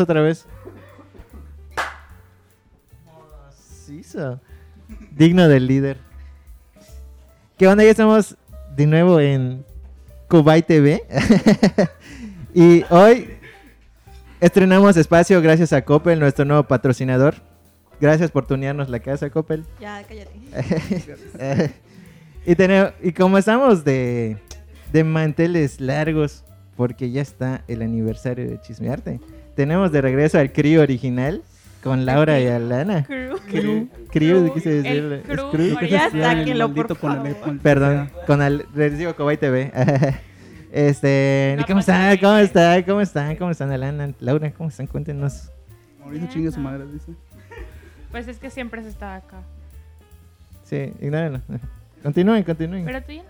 Otra vez. Digno del líder. ¿Qué onda? Ya estamos de nuevo en Kubai TV. y hoy estrenamos espacio gracias a Coppel, nuestro nuevo patrocinador. Gracias por tunearnos la casa, Coppel. Ya, cállate. Y, tenemos, y como estamos de, de manteles largos, porque ya está el aniversario de Chismearte, tenemos de regreso al crío original con Laura y Alana. Crew. Crew, crew, quise decir. crew. Ya sáquenlo, por favor. con Perdón, con el, digo Cobay TV. Este, No ¿cómo están? ¿Cómo están? ¿Cómo están? ¿Cómo están, Alana? Laura, ¿cómo están? Cuéntenos. Mauricio chingue su madre, dice. Pues es que siempre se estaba acá. Sí, ignórenlo. Continúen, continúen. Pero tú ya.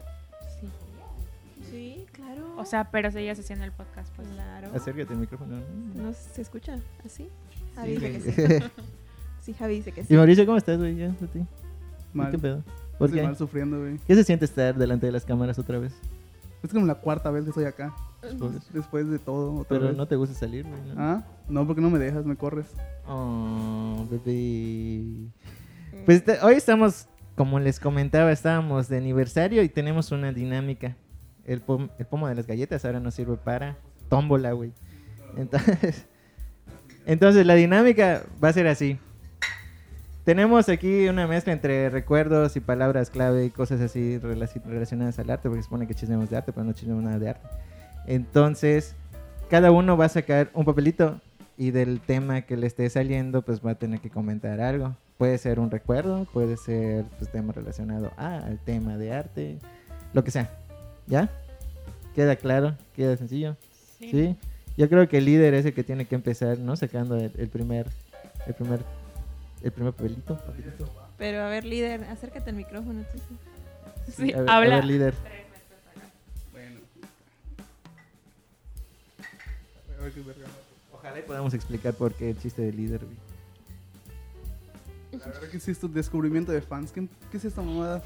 Sí. O sea, pero seguías haciendo el podcast, pues. claro. Acércate al micrófono. ¿No se escucha así? Sí, Javi dice que sí. Sí, Javi dice que y sí. Mauricio, ¿cómo estás, güey? Ya, a ti. Mal. ¿Qué pedo? ¿Por Estoy qué? mal sufriendo, güey. ¿Qué se siente estar delante de las cámaras otra vez? Es como la cuarta vez que estoy acá. Después de todo, otra Pero vez. no te gusta salir, güey. ¿no? Ah, no, porque no me dejas, me corres. Oh, bebé. Pues te- hoy estamos, como les comentaba, estábamos de aniversario y tenemos una dinámica. El, pom- el pomo de las galletas ahora nos sirve para tómbola, güey. Entonces, entonces la dinámica va a ser así. Tenemos aquí una mezcla entre recuerdos y palabras clave y cosas así relaci- relacionadas al arte, porque se supone que chismeamos de arte, pero no chismeamos nada de arte. Entonces, cada uno va a sacar un papelito y del tema que le esté saliendo, pues va a tener que comentar algo. Puede ser un recuerdo, puede ser pues, tema relacionado a, al tema de arte, lo que sea. ¿Ya? ¿Queda claro? ¿Queda sencillo? Sí. Yo creo que el líder es el que tiene que empezar, ¿no? Sacando el, el primer, el primer, el primer papelito. Pero a ver, líder, acércate al micrófono. tú sí. Sí, a ver, a habla. ver, líder. Bueno. A ver qué verga. Ojalá y podamos explicar por qué el chiste del líder. La verdad que sí, esto descubrimiento de fans. ¿Qué, qué es esta mamada?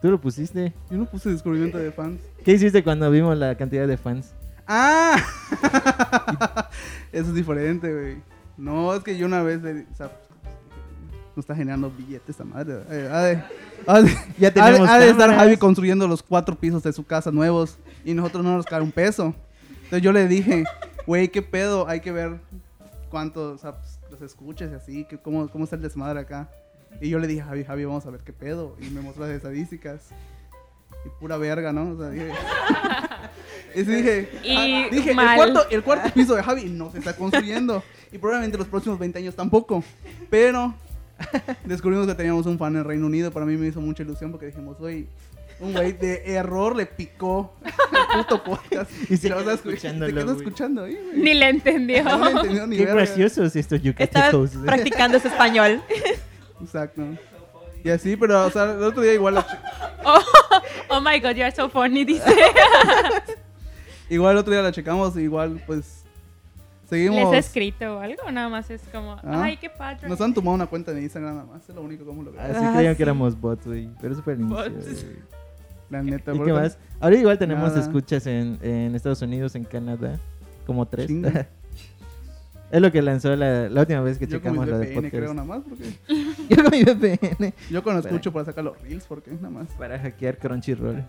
Tú lo pusiste. Yo no puse descubrimiento de fans. ¿Qué hiciste cuando vimos la cantidad de fans? ¡Ah! Eso es diferente, güey. No, es que yo una vez le. O sea, no está generando billetes esta madre. Eh, ha de, ha de- Ya ha de- tenemos ha de estar. Javi construyendo los cuatro pisos de su casa nuevos y nosotros no nos cae un peso. Entonces yo le dije, güey, ¿qué pedo? Hay que ver cuántos, o sea, pues, los escuches y así, que cómo, cómo está el desmadre acá. Y yo le dije, Javi, Javi, vamos a ver qué pedo. Y me mostró las estadísticas. Y pura verga, ¿no? O sea, dije... y dije, Y ah, dije el, cuarto, el cuarto piso de Javi no se está construyendo. Y probablemente los próximos 20 años tampoco. Pero descubrimos que teníamos un fan en Reino Unido. Para mí me hizo mucha ilusión porque dijimos, oye, un güey de error le picó el puto podcast. Y se lo vas escuchándolo, quedó güey. escuchando ahí, güey. Ni le entendió. No le entendió ni Qué verga. graciosos estos Estaba yucatecos. practicando ese español. Exacto. Y así, pero, o sea, el otro día igual, la Oh, oh my god, you're so funny, dice. igual el otro día la checamos y igual, pues, seguimos. ¿Les he escrito o algo? Nada más es como, Ah. ay, qué padre. Nos han tomado una cuenta de Instagram nada más, es lo único como lo veo. Así Ah, creían sí. que éramos bots, güey. Pero. Bots. güey. La neta, ¿Y bro. qué más? Ahora igual tenemos Nada. escuchas en, en Estados Unidos, en Canadá. Como tres. Es lo que lanzó la, la última vez que Yo con checamos mi lo de VPN creo podcast. nada más, porque Yo con mi VPN. yo escucho para sacar los reels, porque nada más. Para hackear Crunchyroll.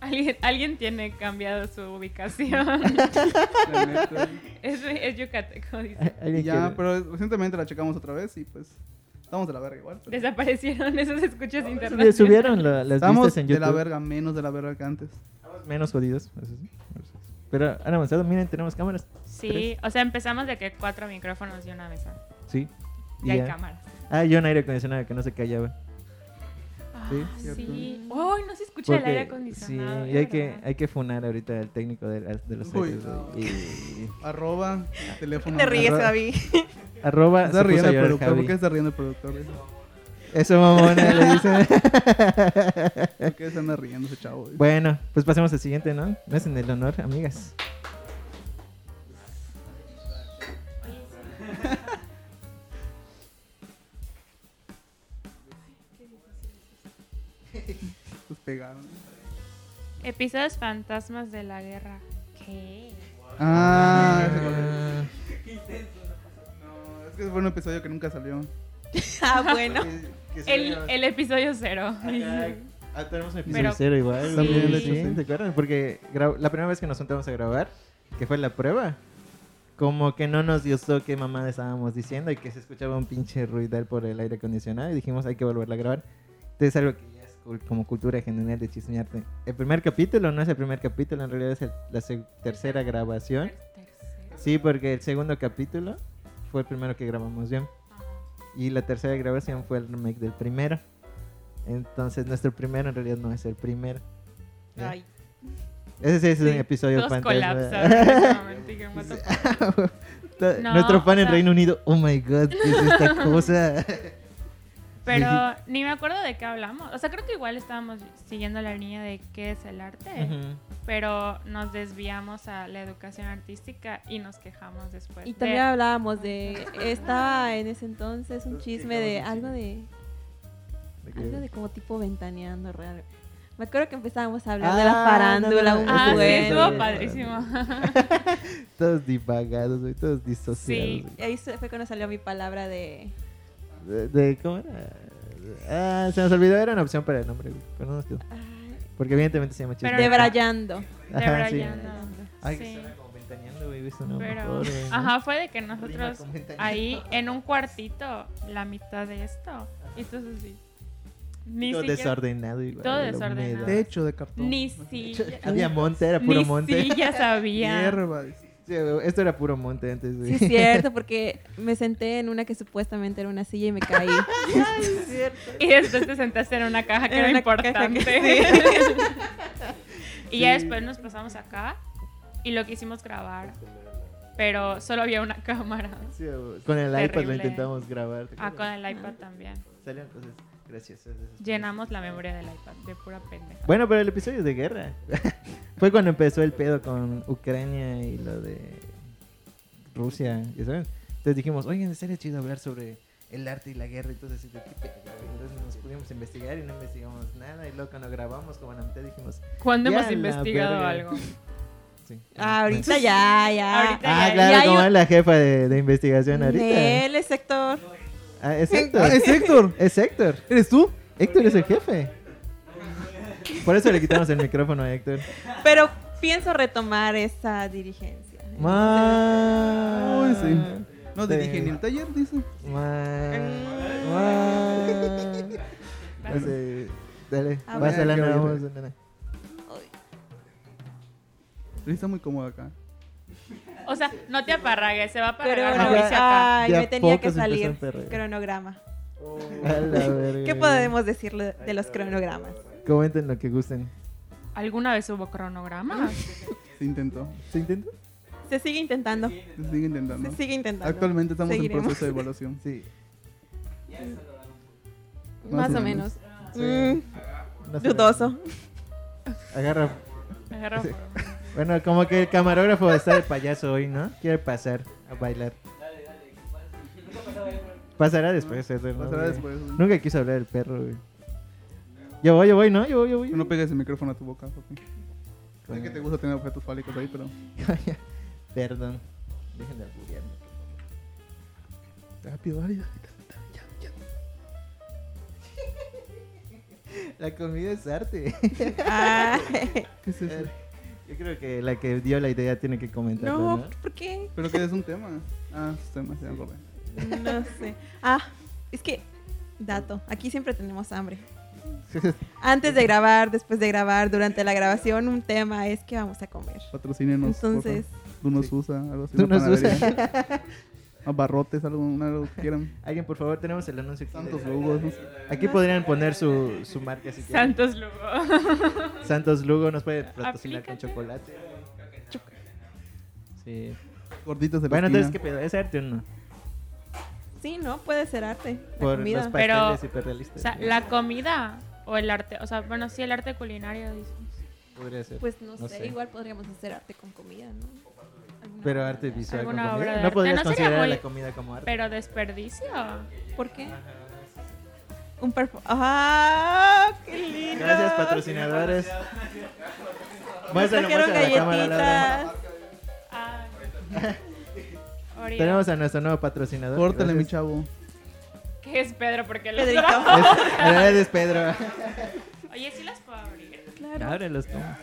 Alguien, alguien tiene cambiado su ubicación. Es, es yucateco, dice. Y ya, quiere- pero recientemente la checamos otra vez y pues estamos de la verga igual. pero- Desaparecieron esos escuchos Subi- internacionales. Subieron la- las Estamos vistas en de la verga, menos de la verga que antes. Menos jodidos. eso sí. Pero han avanzado. Miren, tenemos cámaras. Sí, o sea, empezamos de que cuatro micrófonos y una mesa. Sí. Y hay ya. cámaras. Ah, y un aire acondicionado que no se callaba. Sí, Ah, cierto. sí. Uy, no se escucha el aire sí, acondicionado. y es hay que, hay que funar ahorita al técnico de, de los Uy. aires. Y- Arroba, teléfono. Te ríes, Javi. Arroba. Está se puso riendo a el productor. ¿Por qué está riendo el productor? Eso, mamona, le dicen. ¿Por qué se anda riendo ese chavo? güey? bueno, pues pasemos al siguiente, ¿no? Me hacen el honor, amigas. Pues pegaron. Episodios fantasmas de la guerra. ¿Qué? Ah, Ah, que fue un episodio que nunca salió. Ah, bueno. Que- que El, episodio cero. Ajá. Ah, tenemos un episodio Pero- cero igual. También, sí, de hecho, sí. ¿Se acuerdan? Porque la primera vez que nos sentamos a grabar, que fue la prueba, como que no nos gustó qué mamá estábamos diciendo y que se escuchaba un pinche ruidal por el aire acondicionado y dijimos hay que volverla a grabar. Entonces algo que ya es como cultura general de chismearte. El primer capítulo no es el primer capítulo, en realidad es el- la tercera grabación. Sí, porque el segundo capítulo fue el primero que grabamos bien. Y la tercera grabación fue el remake del primero. Entonces nuestro primero en realidad no es el primero. Ay. Ese sí es un Sí, episodio Todos fantasma. Nuestro fan en Reino Unido, oh my god, ¿qué es esta cosa? Pero ni me acuerdo de qué hablamos. O sea, creo que igual estábamos siguiendo la línea de qué es el arte. Pero nos desviamos a la educación artística y nos quejamos después. Y de- también hablábamos de. Estaba en ese entonces un chisme de algo de. Algo de como tipo ventaneando raro. Me acuerdo que empezábamos a hablar de Ah, la farándula no, no, un no. Ah, sí, estuvo padrísimo. Todos divagados, güey, todos disociados. Sí. ahí se- fue cuando salió mi palabra de. De, de- ¿Cómo era? Ah, se nos olvidó, era una opción para el nombre, güey, pero no nos quedó. ay, Porque evidentemente se llama chisme. Pero- Debrayando. Ajá, sí. Debrayando. Ay, que Sí. suena como ventaneando, güey, ¿viste? No, Pero, mejor, güey, ¿no? ajá, fue de que nosotros ahí en un cuartito, la mitad de esto. Y entonces sí. Ni Todo siquiera. desordenado igual. Todo desordenado. Techo de cartón. Ni silla. Había monte, era puro Ni monte. sillas había. Hierba. dice. Sí, esto era puro monte antes, güey. Sí, es cierto, porque me senté en una que supuestamente era una silla y me caí. Y después te sentaste en una caja que En era una caja que- importante. y ya después nos pasamos acá y lo quisimos grabar. Pero solo había una cámara. Sí, con el iPad lo intentamos grabar. ¿te Ah, con el iPad también. Salió entonces, gracias. Llenamos la memoria del iPad de pura pendeja. Bueno, pero el episodio es de guerra. Fue cuando empezó el pedo con Ucrania y lo de Rusia, ¿ya saben? Entonces dijimos, oigan, estaría chido hablar sobre el arte y la guerra. Entonces, ¿de qué pedo? güey? Entonces nos pudimos investigar y no investigamos nada. Y luego cuando grabamos, como la mitad dijimos, ¿Cuándo hemos investigado verga. algo? sí. Ah, ahorita ya, ya. Ahorita Ah, ya- claro, ya como un- es la jefa de, de investigación ahorita. Él es sector. Ah, es Héctor. Ah, es Héctor. Es Héctor. ¿Eres tú? Héctor es el jefe. Por eso le quitamos el micrófono a Héctor. Pero pienso retomar esa dirigencia. Ma- Uy, sí. No dije ni el taller, dice. Ma- Mm. ma- Ese- Dale, A vas ver. a la nueva está muy cómodo acá. O sea, no te apagargues, se va a apagar Crono- Mauricio acá. Ay, me tenía que salir. Cronograma. A la verga. ¿Qué podemos decirle de los cronogramas? Comenten lo que gusten. ¿Alguna vez hubo cronograma? Se intentó. ¿Se intenta? Se sigue intentando. Se sigue intentando. Se sigue intentando. Actualmente estamos Seguiremos. en proceso de evaluación. Sí. Más, Más o menos. Sí. Mm, dudoso. Agarra. Agarra Sí. Bueno, como que el camarógrafo va a estar de payaso hoy, ¿no? Quiere pasar a bailar. Pasará después, Edward, ¿no, Pasará güey? después. güey. Nunca quiso hablar del perro, güey. Yo voy, yo voy, ¿no? Yo voy, yo voy. No pegues el micrófono a tu boca, papi. Sé que te gusta tener objetos fálicos ahí, pero. Perdón. Dejen de alburearme. Rápido, dale, dale. La comida es arte. Ay, ¿Qué es eso? Yo creo que la que dio la idea tiene que comentarlo, no, ¿no? ¿por qué? Pero que es un tema. Ah, es tema, ve. No sé. Ah, es que, dato, aquí siempre tenemos hambre. Antes de grabar, después de grabar, durante la grabación, un tema es que vamos a comer. Patrocínenos. Entonces, Tú nos Sí. usa, algo así. Tú nos panadería. Abarrotes, algo, algo que quieran. Alguien, por favor, tenemos el anuncio aquí. Santos no sé. Aquí podrían poner su, su marca si quieren. Santos Lugo. Santos Lugo nos puede patrocinar con chocolate. Sí. Gorditos de la Bueno, entonces. ¿qué pedo? ¿Es arte o no? sí, ¿no? Puede ser arte. La Por comida. los Pero, O sea, la comida o el arte. O sea, bueno, sí, el arte culinario, dices. Podría ser. Pues no, No sé, sé. igual podríamos hacer arte con comida, ¿no? Pero arte visual comida. No podrías No sería considerar muy- la comida como arte. Pero desperdicio. ¿Por qué? Un perfo... ¡Ah! ¡Qué lindo! Gracias, patrocinadores. Muéstralo, galletitas. Ah. Tenemos a nuestro nuevo patrocinador. Córtale, mi chavo. ¿Qué es Pedro? Porque lo Pedrito. Es, es Pedro. Oye, sí las puedo abrir. Claro. Ábrelos, toma.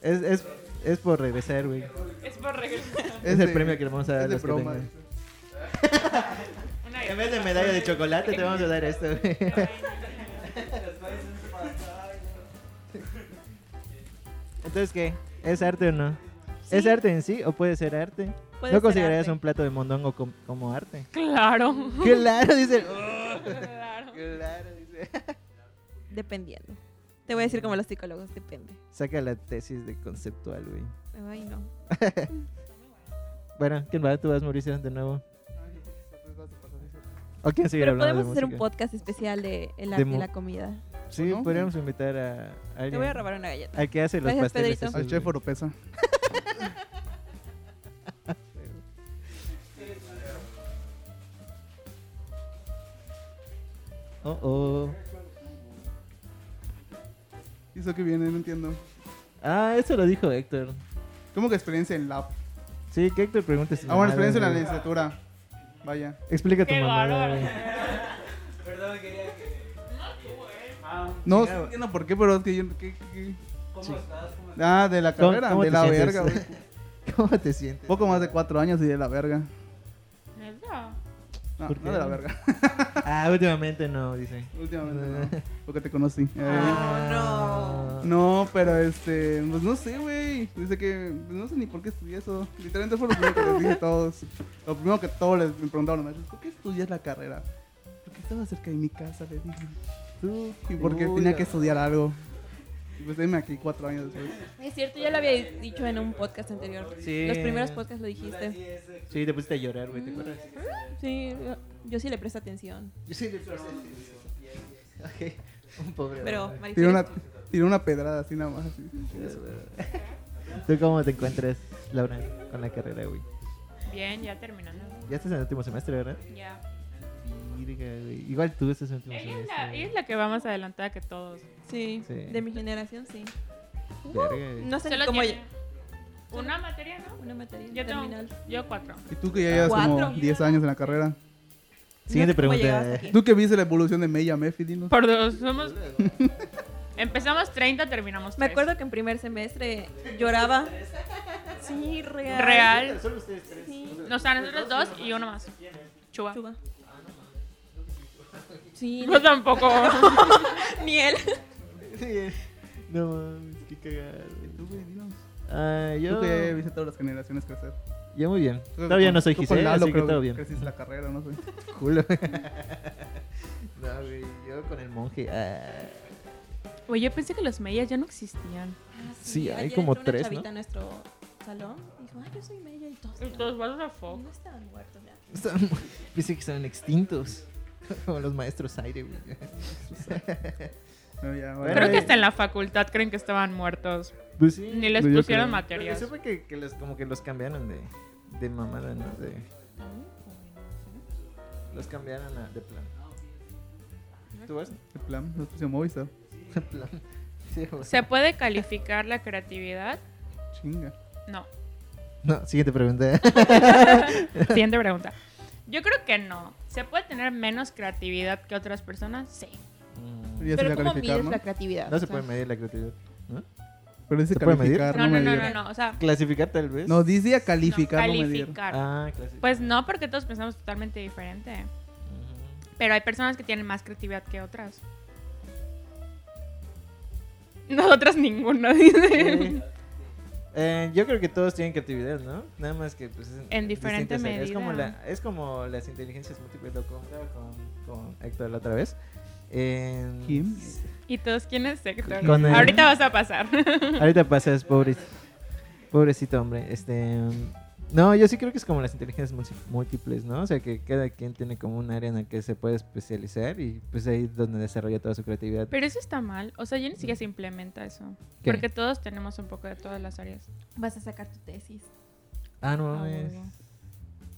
Es, es, es por regresar, güey. Es por regresar. Es el premio que le vamos a dar es de los que broma. En vez de medalla de chocolate, te vamos a dar esto, güey. Entonces, ¿qué? ¿Es arte o no? ¿Es Sí. arte en sí o puede ser arte? Puede ¿No ser considerarías arte. un plato de mondongo com- como arte? Claro. Claro, dice. Claro. Claro, dice. Dependiendo. Te voy a decir como los psicólogos, depende. Saca la tesis de conceptual, güey. Ay, no. Bueno, ¿quién va? ¿Tú vas, Mauricio, de nuevo? ¿O quién Pero hablando podemos de hacer un podcast especial de el De arte mu- y la comida. Sí, ¿No? podríamos invitar a Te alguien. voy a robar una galleta. Al que hace los Gracias, pasteles. Pedrito. Al chef. Oropesa. Oh, oh. ¿Y eso que viene? No entiendo. Ah, eso lo dijo Héctor. ¿Cómo que experiencia en lab? Sí, que Héctor pregunte si Ah, bueno, experiencia en la licenciatura. Vaya. Explica tu Qué mamada, bárbaro. güey. No, Chingado. sí entiendo por qué, pero es que yo... ¿qué, qué? Ah, de la ¿Cómo- carrera, cómo de la sientes? verga, güey. ¿Cómo te sientes? Poco más de cuatro años y de la verga. ¿Neta? No, ¿Por no qué? de la verga. Ah, últimamente no, dice. Últimamente no. Porque te conocí. Eh, Ah, No, pero este, pues no sé, güey. Dice que, pues no sé ni por qué estudié eso. Literalmente fue lo primero que les dije a todos. Lo primero que todos les me preguntaron los ¿por qué estudias la carrera? Porque estaba cerca de mi casa, le dije. Tú, Y porque uy, tenía que estudiar algo. Pues venme aquí cuatro años después. Es cierto, ya lo había dicho en un podcast anterior. Sí. Los primeros podcasts lo dijiste. Sí, te pusiste a llorar, güey, ¿te acuerdas? Sí, yo- yo sí le presto atención. Yo sí le Ok, un pobre. Pero, Tiró una, tiró una pedrada así nada más. Así. ¿Tú cómo te encuentras, Laura, con la carrera, güey? Bien, ya terminando. Ya estás en el último semestre, ¿verdad? Ya. Igual tú el último Ella es, la, ella es la que va más adelantada que todos. sí, Sí. de mi generación, sí. Verga, güey. No sé Solo cómo... tiene una materia, ¿no? Una materia Yo tengo terminal. yo cuatro. Y tú que ya llevas como Cuatro. 10 años en la carrera. Siguiente pregunta. Tú que viste la evolución de Meya Mefi, dinos. Por dos. Somos... Empezamos 30, terminamos Me 3. acuerdo que en primer semestre lloraba. Sí, real. Real. Solo ustedes tres. Sí. No, o sea, nosotros dos y uno más. Chuba. Chuba. Sí, Yo tampoco. ni él. Sí. No mames, qué cagado. Tú, güey, dinos. Ah, yo, Tú que viste todas las generaciones crecer. yo muy bien. Tú Todavía con- no soy Giselle, así que todo bien. Creciste la carrera, no sé. Culo. no, güey, yo con el monje. ah. Oye, yo pensé que los meyas ya no existían. Sí, hay ayer como entró una tres, chavita ¿no? a nuestro salón y dijo, ay, yo soy Mella y todos. Y todos vas a Fox. No estaban muertos ya. Pensé que estaban extintos. Como los maestros aire, güey. No, ya, Bueno, bueno. Creo que hasta en la facultad creen que estaban muertos. Pues sí. Ni les yo pusieron creo. materias. Yo supe que, que los, como que los cambiaron de, de mamada, ¿no? De, los cambiaron a, de plan. ¿Tú vas? El plan, nos pusimos Movistar. De plan. Sí, güey. ¿Se puede calificar la creatividad? Chinga. No. No, siguiente pregunta. Siguiente pregunta. Yo creo que no. ¿Se puede tener menos creatividad que otras personas? Sí. Mm, Ya Pero ¿cómo mides ¿no? la creatividad? No O se puede medir la creatividad. ¿no? Pero dice ¿Se puede medir? No, no, no, no, medir. no, no. O sea, Clasificar tal vez. No, dice calificar, no, medir. calificar. Ah, clasificar. Pues no, porque todos pensamos totalmente diferente. Pero hay personas que tienen más creatividad que otras. Nosotras ninguno, dice. Eh, yo creo que todos tienen creatividad, ¿no? Nada más que pues, es En diferente áreas. Es como, medida. la, es como las inteligencias múltiples, lo comentaba con, con Héctor la otra vez. En- ¿Quién? ¿Y todos quién es Héctor? Con el- Ahorita vas a pasar. Ahorita pasas, pobre, pobrecito hombre. Este, no, yo sí creo que es como las inteligencias múltiples, ¿no? O sea, que cada quien tiene como un área en la que se puede especializar y pues ahí es donde desarrolla toda su creatividad. Pero eso está mal. O sea, ya ni siquiera se implementa eso. ¿Qué? Porque todos tenemos un poco de todas las áreas. Vas a sacar tu tesis. Ah, no Ah, mames. huevo.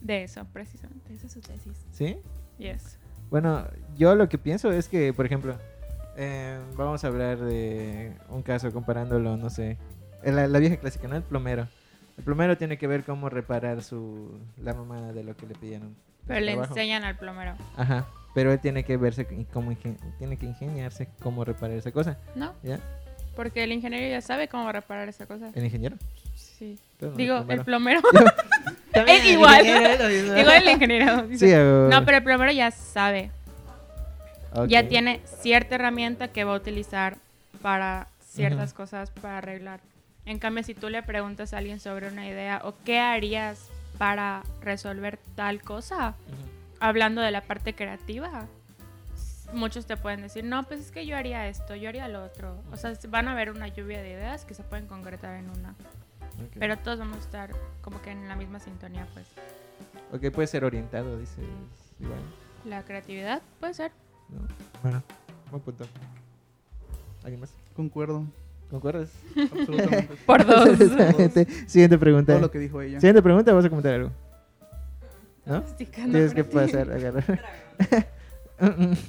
De eso, precisamente. Esa es su tesis. ¿Sí? Yes. Bueno, yo lo que pienso es que, por ejemplo, eh, vamos a hablar de un caso comparándolo, no sé, la vieja clásica, ¿no? El plomero. El plomero tiene que ver cómo reparar su la mamá de lo que le pidieron. Pero le trabajo. enseñan al plomero. Aja. Pero él tiene que verse y cómo ingen- tiene que ingeniarse cómo reparar esa cosa. ¿No? ¿Ya? Porque el ingeniero ya sabe cómo reparar esa cosa. El ingeniero. Sí. Digo, el plomero. Es el igual. mismo. Igual el ingeniero. dice. Sí, No, pero el plomero ya sabe. Ya tiene cierta herramienta que va a utilizar para ciertas cosas para arreglar. En cambio, si tú le preguntas a alguien sobre una idea o qué harías para resolver tal cosa, Ujú. hablando de la parte creativa, muchos te pueden decir, no, pues es que yo haría esto, yo haría lo otro. O sea, van a haber una lluvia de ideas que se pueden concretar en una. Ok. Pero todos vamos a estar como que en la misma sintonía, pues. Ok, puede ser orientado, dices. Igual. La creatividad puede ser. ¿no? Bueno, buen punto. ¿Alguien más? Concuerdo. ¿Concuerdas? Absolutamente. Por dos. Siguiente pregunta. Todo lo que dijo ella. Siguiente pregunta, ¿vas a comentar algo? ¿No? Tienes que pasar, agarrar.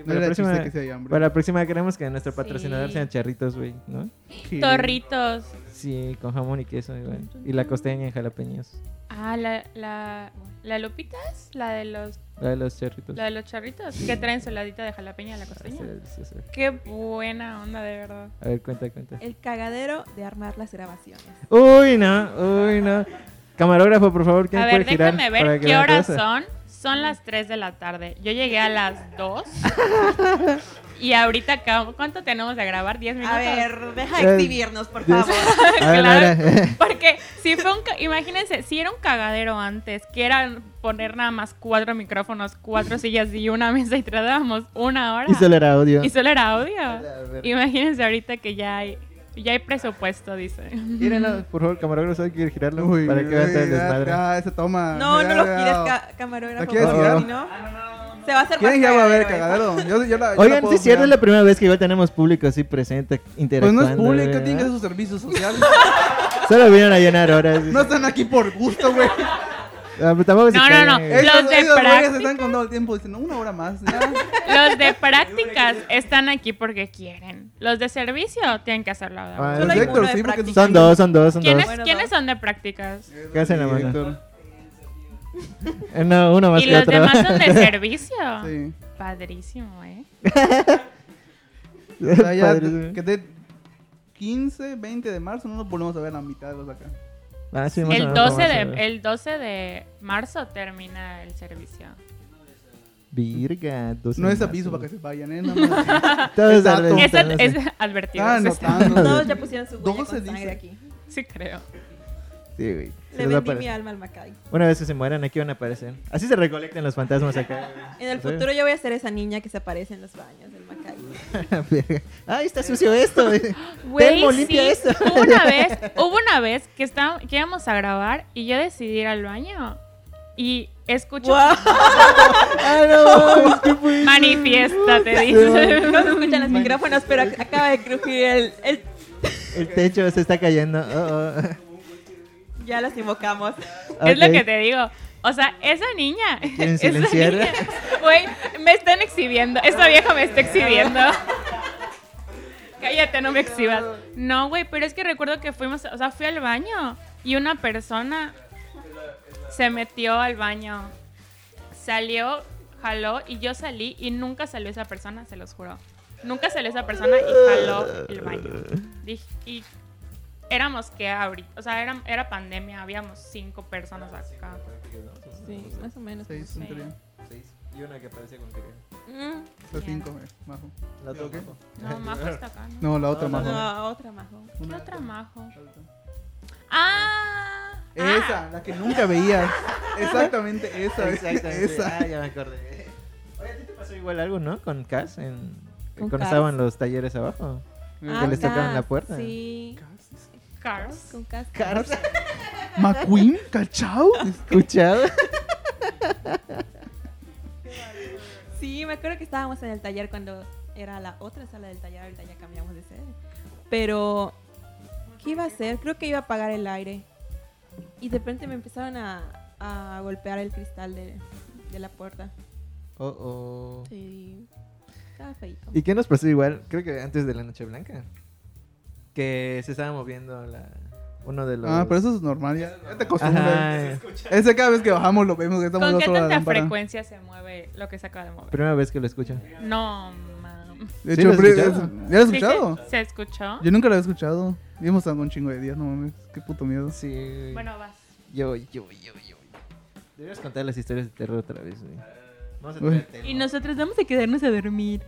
No para, la próxima, que para la próxima queremos que nuestro patrocinador Sí. sean charritos, güey, ¿no? Sí. Torritos. Sí, con jamón y queso, igual. Y la costeña en jalapeños. Ah, la, la, la Lupitas, la de los, La de los charritos. la de los charritos, que traen saladita de jalapeña a la Ah, sí, costeña. delicioso. Qué buena onda, de verdad. A ver, cuenta, cuenta. El cagadero de armar las grabaciones. Uy, no, uy, no. Camarógrafo, por favor, ¿quién A ver, déjame ver que qué horas son. Son las 3 de la tarde. Yo llegué a las 2. y ahorita. ¿Cuánto tenemos de grabar? ¿10 minutos? A ver, deja Eh, exhibirnos, por favor. Claro. Porque si fue un. ca- Imagínense, si era un cagadero antes, que era poner nada más cuatro micrófonos, cuatro sillas y una mesa y tratábamos una hora. Y solo era audio. Y solo era audio. Imagínense ahorita que ya hay, ya hay presupuesto, dice. Gírenlo, por favor, camarógrafo, hay que girarlo Uy, para que vean el desmadre. Ah, ese toma. No, no lo gires, ca camarógrafo. ¿La quieres girar? no, se va a hacer más ¿Quién ya va a ver cagadero, cagadero? Yo, yo la, yo la Oigan, es cierto, es la primera vez que igual tenemos público así presente, Pues interactuando. no es ¿verdad? tienen que hacer sus servicios sociales. Solo vinieron a llenar horas. No están aquí por gusto, güey. Ah, se No, no, caen, no. Los de ellos güeyes práctica. están con todo el tiempo diciendo una hora más. Ya. Los de prácticas están aquí porque quieren. Los de servicio tienen que hacerlo. Ah, verdad. Los Solo hay de Héctor, uno de sí, porque práctica. Son dos, son dos, son ¿Quiénes, dos. ¿quiénes son de prácticas? ¿Qué hacen la No, uno más Y que los otro. demás son de servicio. Sí. Padrísimo, ¿eh? O sea, ya Padrísimo. que de 15, 20 de marzo no nos volvemos a ver la mitad de los acá. Ah, sí, más o El menos 12, vamos a de, el 12 de marzo termina el servicio. Virga, 12 No es aviso para que se vayan, ¿eh? Nada más. Todo Es ad- no es advertido. Ah, anotando. Todos ya pusieron su huella Doce con sangre dice. aquí. Sí, creo. Sí, güey. Le vendí mi alma al Macay. Una vez que se mueran, aquí van a aparecer. Así se recolectan los fantasmas acá. En el futuro yo voy a ser esa niña que se aparece en los baños del Macay. Ay, está sucio esto. Güey, Telmo, sí. limpia esto. Hubo una vez, hubo una vez que, estaba, que íbamos a grabar y yo decidí ir al baño. Y escucho... ¡Guau! Ah, no, mames, ¿qué fue eso? Manifiéstate, dice. No se escuchan los micrófonos, pero ac- acaba de crujir el, el- El techo se está cayendo. Oh, oh. Ya los invocamos. Es lo que te digo. O sea, esa niña. ¿Quieren esa silenciar? niña- Güey, me están exhibiendo. Esta vieja me está exhibiendo. Cállate, no me exhibas. No, güey, pero es que recuerdo que fuimos, o sea, fui al baño y una persona se metió al baño. Salió, jaló y yo salí y nunca salió esa persona, se los juro. Nunca salió esa persona y jaló el baño. Dije, y éramos que ahorita, o sea, era, era pandemia, habíamos cinco personas acá. Sí, más o menos. Seis, Sí. teoría. Seis. Y una que parecía con que... Mm, cinco, eh, majo. La otra, ¿Qué? No, Majo está acá, ¿no? No, la otra No, majo. No, otra majo. ¿Qué otra Majo? Ah, Esa, la que nunca veías. Exactamente esa. Exactamente. Esa. Ah, ya me acordé. Oye, ¿a ti te pasó igual algo, no? Con Cas, en... ¿Con cuando Cas? estaban los talleres abajo. Ah, que les tocaban la puerta. Sí. Cars. Con Cas. Cars. McQueen, ¿cachao? ¿Escuchado? Sí, me acuerdo que estábamos en el taller cuando era la otra sala del taller, ahorita ya cambiamos de sede. Pero, ¿qué iba a hacer? Creo que iba a apagar el aire. Y de repente me empezaron a, a golpear el cristal de, de la puerta. Oh, oh. Sí. Estaba feito. ¿Y qué nos pasó igual? Creo que antes de la Noche Blanca. Que se estaba moviendo la, Uno de los... Ah, pero eso es normal, ya, ya te acostumbras. Ese cada vez que bajamos lo vemos que estamos ¿Con qué la tanta lámpara. frecuencia se mueve lo que se acaba de mover? Primera vez que lo escucho. No, mam. De ¿Sí hecho, lo has pri- escuchado? ¿ya lo has ¿Sí escuchado? se, se escuchó? Yo nunca lo había escuchado. Y hemos estado un chingo de días, no mames. Qué puto miedo. Sí. Bueno, vas. Yo, yo, yo, yo. Deberías contar las historias de terror otra vez, güey. Vamos a. Y nosotros vamos a quedarnos a dormir.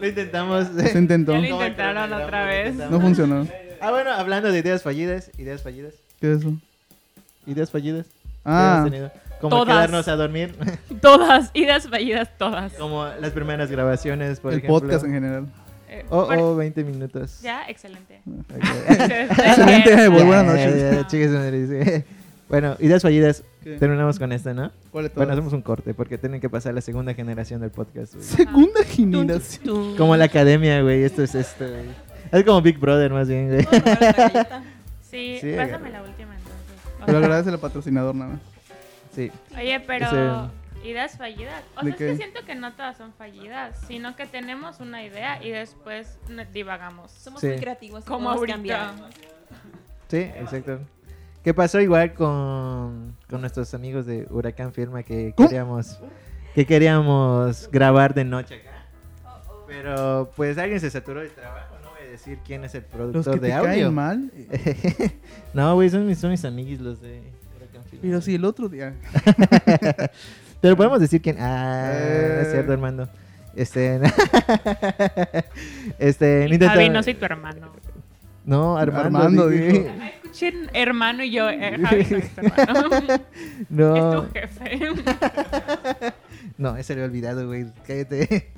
Lo intentamos. Se intentó. Lo ¿Cómo intentaron otra vez. No funcionó. Ah, bueno, hablando de ideas fallidas, ideas fallidas, ¿Qué es eso? ideas fallidas. Ah. Como Todas. quedarnos a dormir, Todas, idas fallidas, todas. como las primeras grabaciones, por el ejemplo. podcast en general. Eh, Oh, por- oh, 20 minutos. Ya, excelente. Ok. Excelente, buenas noches. Bueno, ideas fallidas. ¿Qué? Terminamos con esta, ¿no? ¿Cuál Bueno, hacemos un corte porque tienen que pasar la segunda generación del podcast. güey. Segunda generación. Como la academia, güey. Esto es esto, güey. Es como Big Brother, más bien, güey. Sí, Sí, pásame agarra. la última entonces. Pero agradece al patrocinador nada más. Sí. Oye, pero Ese- ideas fallidas. O ¿De sea, es qué? que siento que no todas son fallidas, sino que tenemos una idea y después divagamos. Somos Sí. muy creativos. y Como podemos ahorita. cambiar. Sí, exacto. ¿Qué pasó igual con, con nuestros amigos de Huracán Firma que queríamos que queríamos grabar de noche acá? Pero pues alguien se saturó del trabajo, no voy a decir quién es el Los productor que de te audio. caen mal. eh, no, güey, son mis, son mis amiguis los de Huracán Firma. Pero sí, el otro día. Pero podemos decir quién. Ah, Eh. es cierto, Armando. Este. este. Javi, no soy tu hermano. No, Armando. Armando dije. Hermano y yo, eh, Javi, no es tu hermano. No, Es tu jefe. no, ese lo he olvidado, güey. Cállate.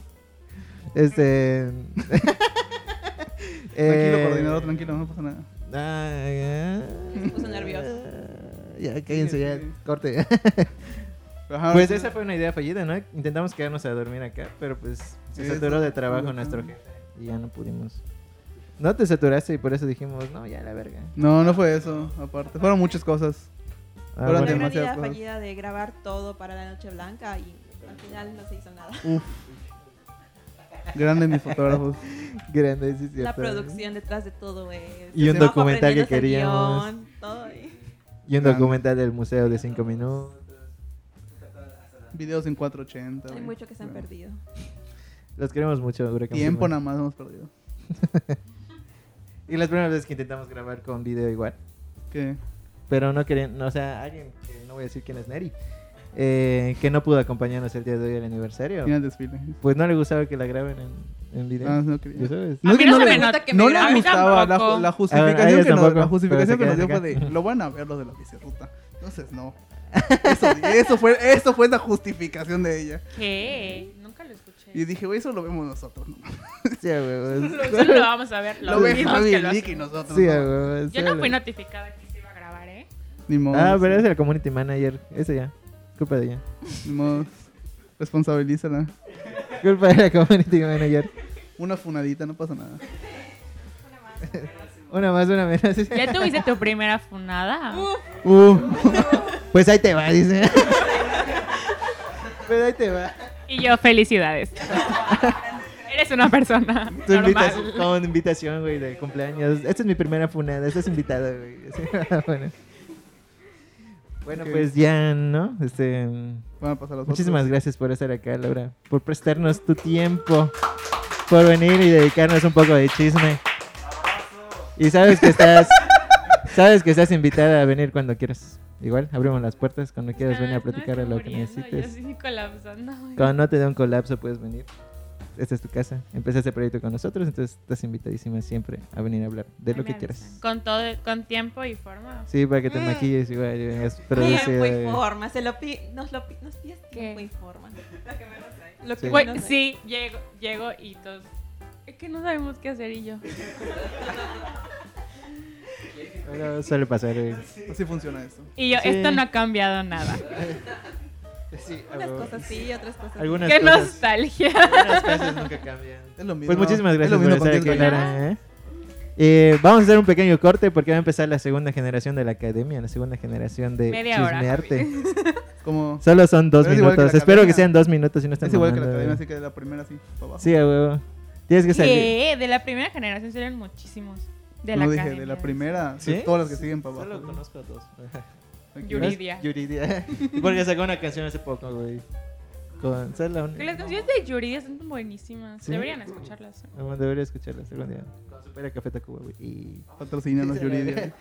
Este. Tranquilo, Eh, coordinador, tranquilo, no pasa nada. ah, ya. Se puso nervioso. Ya, cállense, ya. Corte. Ajá, Pues sí. esa fue una idea fallida, ¿no? Intentamos quedarnos a dormir acá, pero pues se saturó de trabajo nuestro jefe y ya no pudimos. No te saturaste y por eso dijimos, no, ya la verga. No, no fue eso, aparte. Fueron muchas cosas. Ah, Fueron bueno. Una idea cosas. fallida de grabar todo para la Noche Blanca y al final no se hizo nada. Uf. Grandes mis fotógrafos. Grande, sí, La producción detrás de todo es. Y un documental que queríamos. guion, todo. Y un Grande. documental del museo de 5 minutos. Videos en 480. Hay mucho que se han Bueno. perdido. Los queremos mucho, Huracán Tiempo nada más hemos perdido. Y las primeras veces que intentamos grabar con video igual. ¿Qué? Pero no querían, no, o sea, alguien, que no voy a decir quién es Neri, eh, que no pudo acompañarnos el día de hoy al aniversario. Final desfile. Pues no le gustaba que la graben en, en video. Ah, no quería. ¿Ya sabes? A mí no se me le- nota que no me le graben. gustaba la, Tampoco. la A justificación, ver, a ellos que, nos, tampoco, la justificación que pero nos se dio fue quedan de lo van a ver los de la bicirruta. Entonces no. Eso, eso fue eso fue la justificación de ella. ¿Qué? Nunca lo. Y dije, güey, eso lo vemos nosotros. ¿no? Sí, huevos. Solo lo vamos a ver Lo ve mismos Javi, que lo Nick y nosotros. Sí, ¿no? huevos. Yo no fui notificada que se iba a grabar, ¿eh? Ni modo. Ah, pero es el community manager. Ese ya. Culpa de ella. Ni modo. Responsabilízala. Culpa de la community manager. Una funadita, no pasa nada. Una más, una menos. ¿Ya tuviste tu primera funada? Uh, Pues ahí te va, dice. Pues ahí te va. Y yo, felicidades. Eres una persona Tu con invitación, güey, de cumpleaños. Esta es mi primera funada, estás invitada, güey. Bueno. Bueno, pues ya, ¿no? Este, pasar los muchísimas gracias por estar acá, Laura. Por prestarnos tu tiempo. Por venir y dedicarnos un poco de chisme. Y sabes que estás... Sabes que estás invitada a venir cuando quieras. Igual, abrimos las puertas cuando quieras venir a Ah, No, platicar no, de lo que necesites. Yo colapsando. Cuando no te dé un colapso puedes venir. Esta es tu casa. Empezaste el proyecto con nosotros, entonces estás invitadísima siempre a venir a hablar de lo que quieras. avisan. Con todo, con tiempo y forma. Sí, para que te Mm. maquilles igual y vengas Tiempo y forma. Se lo pi nos, lo pi nos pides ¿Qué? tiempo y forma. Lo que Sí. Menos hay. sí, llego, llego y todos. Es que no sabemos qué hacer y yo. Pero suele pasar, güey. Así funciona esto. Y yo, Sí. esto no ha cambiado nada. Sí, Unas cosas sí, otras cosas. Algunas Qué cosas, nostalgia. algunas cosas nunca cambian. Es lo mismo. Pues muchísimas Es gracias lo por estar aquí, Lara. ¿eh? Eh, vamos a hacer un pequeño corte porque va a empezar la segunda generación de la academia, la segunda generación de Media hora, chismearte. Como, Solo son dos Pero que minutos. la Espero que sean dos minutos y no estén es igual que la academia, así que de la primera así, para abajo. Sí, a huevo. Tienes que salir. ¿Qué? De la primera generación serían muchísimos. De no la dije, academia. de la primera, de ¿Sí? todas las que siguen para Solo abajo. conozco a dos. Yuridia. Yuridia. Porque sacó una canción hace poco, güey. Con... ¿Sabes la Que las canciones de Yuridia son buenísimas. ¿Sí? Deberían escucharlas. No, debería escucharlas algún día. Con Supera Café Tacuba, güey. Y... Patrocínanos, Yuridia.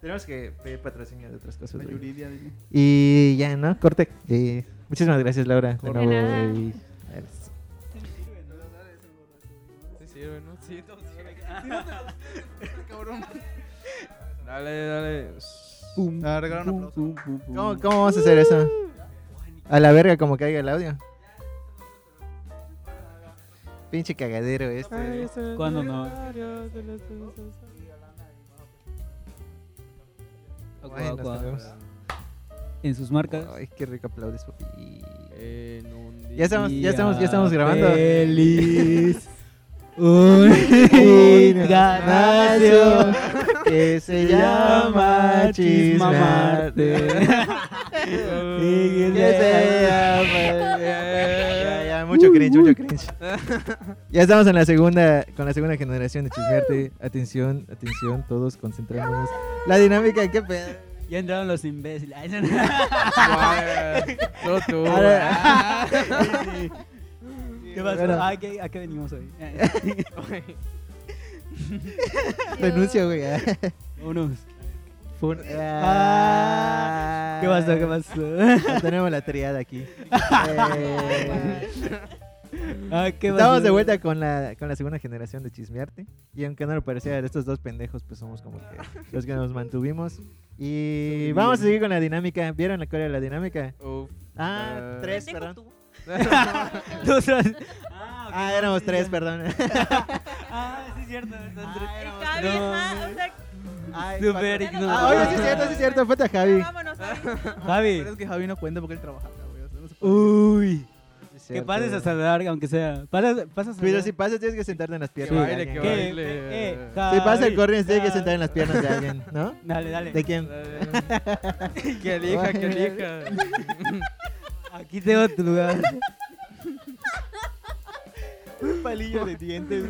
Tenemos que pedir patrocinio de otras cosas. Yuridia. Y ya, ¿no? Corte. Eh, muchísimas gracias, Laura. De Corte. nuevo, De nada. güey. Sí sirve, ¿no? Sí, sirve. Dale, dale. Regala un aplauso. ¿Cómo, ¿Cómo vamos a hacer eso? A la verga, como caiga el audio. Pinche cagadero este. ¿Cuándo no? Bueno. En sus marcas. Ay, qué rico aplaudes, papi. En un día. Ya estamos, ya estamos, ya estamos grabando. Feliz. Un ganacio que se llama chismarte. Y Que se llama- Ya, ya, mucho cringe, mucho cringe. Ya estamos en la segunda, con la segunda generación de chismearte. Atención, atención, todos concentrándonos. La dinámica, qué pedo. Ya entraron los imbéciles. Solo tú. Ah. ¿Qué pasó? Bueno. Ah, ¿qué- ¿A qué venimos hoy? Renuncio, güey. Vámonos. Fun- Ah, ¿Qué pasó? ¿Qué pasó? Ya tenemos la triada aquí. Eh, Ah, ¿qué Estamos pasó? de vuelta con la, con la segunda generación de Chismearte. Y aunque no lo pareciera de estos dos pendejos, pues somos como que los que nos mantuvimos. Y vamos a seguir con la dinámica. ¿Vieron la cuál era la dinámica? Uf. Ah, Ah. tres, perdón. Nosotros- Ah, ok, Ah, no, éramos sí, tres, ya. perdón. Ah, sí, es cierto. Ah, Javi, tres. ajá, o sea, Ay, Súper cuatro. ignorante. Ah, oye, sí es cierto, sí es cierto. Falta Javi. vámonos, Javi. Javi. Pero es que Javi no cuenta porque él trabaja acá, güey. o sea, no se puede. Uy. Que pases a saludar, aunque sea. Pasas, pasas a Pero si pasas, tienes que sentarte en las Que piernas. de baile, que ¿Qué? baile. Eh, eh, Si pasa el Javi, corriente, tienes que Javi. sentar en las piernas de alguien, ¿no? Dale, dale. ¿De quién? Dale. Que elija, que elija. Aquí tengo tu lugar. Un palillo de dientes.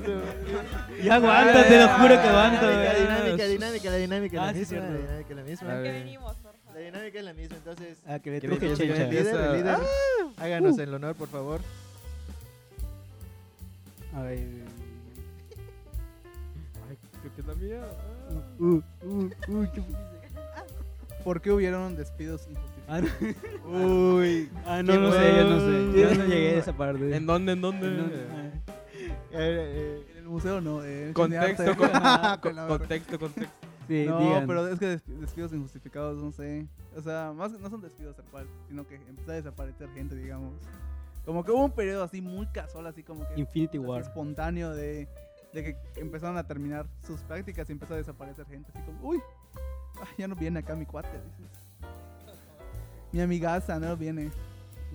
Ya aguanta, te lo juro que aguanto. Dinámica, ya. dinámica, dinámica, la dinámica es Ah, la misma. La dinámica es la misma. Venimos, por favor. La dinámica es la misma, entonces. Ah, que líder, Ah. háganos Uh. el honor, por favor. A ver. Ay, creo que es la mía. Uh, uh, uh, ¿qué fue? ¿Por qué hubieron despidos Ah, no. Uy. Ah, no, no sé, yo no sé. Yo no llegué a esa parte. ¿En dónde? ¿En No, dónde? Eh, En el museo no. Eh, en Contexto, con- con- contexto, contexto. Sí, No, digan. pero es que des- despidos injustificados, no sé. O sea, más no son despidos tal cual, sino que empezó a desaparecer gente, digamos. Como que hubo un periodo así muy casual, así como que Infinity War. espontáneo de, de que empezaron a terminar sus prácticas y empezó a desaparecer gente, así como, uy, ay, ya no viene acá mi cuate, dices. Mi amigaza no viene.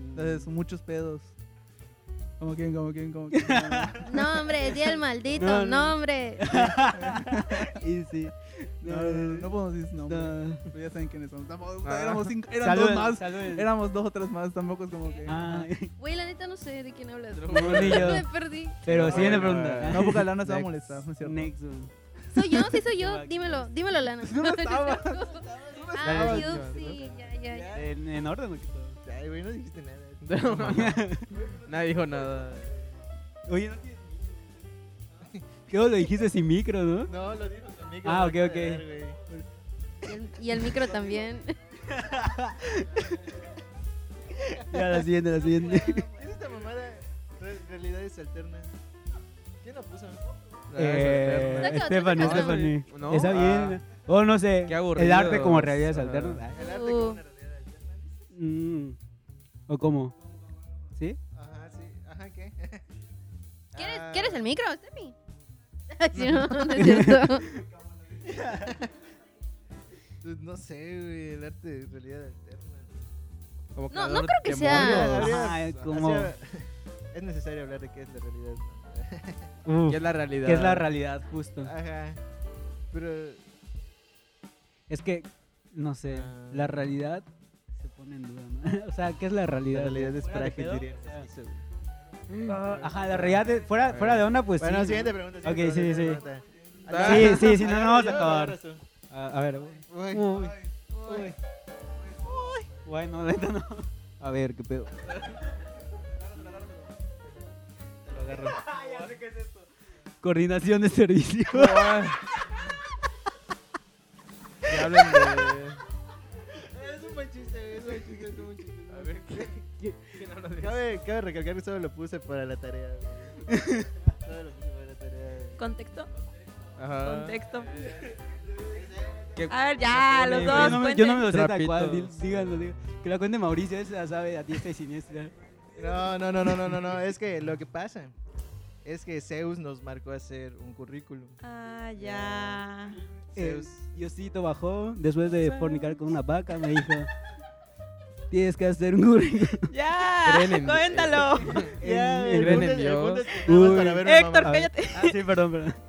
Entonces, muchos pedos. Como quien, como quien, como quien. No, hombre, di el maldito. No, No, no. hombre. Y sí. No, no, no, no podemos decir nombres. No. Pero ya saben quiénes son. Tampoco- Ah. éramos cinco, eran Salud, dos más. salud. Éramos dos o tres más, tampoco es como que. Ah, Güey, la neta no sé de quién hablas. no. Me perdí. Pero siguiente Bueno, pregunta. No, porque Lana se va a molestar, no es cierto. Soy yo, sí soy yo. Dímelo, dímelo, Lana. Tú no estabas. Ah, Dale, sí, sí, sí, ya, ya, ya. En, en orden o qué todo? Ay, güey, no dijiste nada. Nadie dijo nada. Oye, no tienes ¿Qué lo dijiste sin micro, no? No, lo dijo tu amigo. Ah, ok, ok. Y el, y el micro también. Ya, la siguiente, la siguiente. ¿Qué es esta mamada? Re- Realidades alternas. ¿Quién lo puso? Eh, Saca, Stephanie. Stephanie. No, Está ah. bien. O no sé. Qué aburrido. El arte como realidades Ajá. alternas. Ah, El arte como Uh. una realidad alterna. mm. ¿O cómo? ¿Sí? Ajá, sí. Ajá, ¿qué? ¿Quieres, Ah, ¿quieres el micro, Steffi? Sí, no, no es cierto. pues, No sé, güey. El arte de realidad alterna. Como No, no creo que sea-. Ajá, como- Es necesario hablar de qué es la realidad. Uf, ¿Qué es la realidad? ¿Qué es la realidad, justo? Ajá. Pero. Es que, no sé, Ah. la realidad se pone en duda, ¿no? o sea, ¿qué es la realidad? La realidad es ¿Fuera de frágil, diría. Ah, Ajá, la realidad, de- fuera, fuera de onda, pues Bueno, sí. siguiente pregunta. Ok, sí, pregunta, sí. siguiente pregunta. Sí, sí, sí, no, no vamos a acabar. A, a ver. Uy. Uy. Uy. Bueno, neta no. A ver, qué pedo. Te lo agarro. Coordinación de servicio. Que hablen de. Es un buen chiste, es un buen chiste, es un buen chiste. A ver, ¿qué? ¿Quién habla de? Cabe, cabe recalcar que solo lo puse para la tarea. güey. Solo lo puse para la tarea. Contexto. Ajá. Contexto. ¿Qué- A ver, ya, los dos. Yo no, me, yo no me lo sé tal cual, dí- díganlo, díganlo. Que la cuente Mauricio, esa la sabe a diestra y siniestra. No, no, no, no, no, no, no. Es que lo que pasa es que Zeus nos marcó hacer un currículum. Ah, ya. Eh, Zeus. Diosito bajó después de fornicar con una vaca, me dijo. Tienes que hacer un currículum. Ya, Creen en- cuéntalo. Ya, en Héctor, cállate. Ah, sí, perdón, perdón.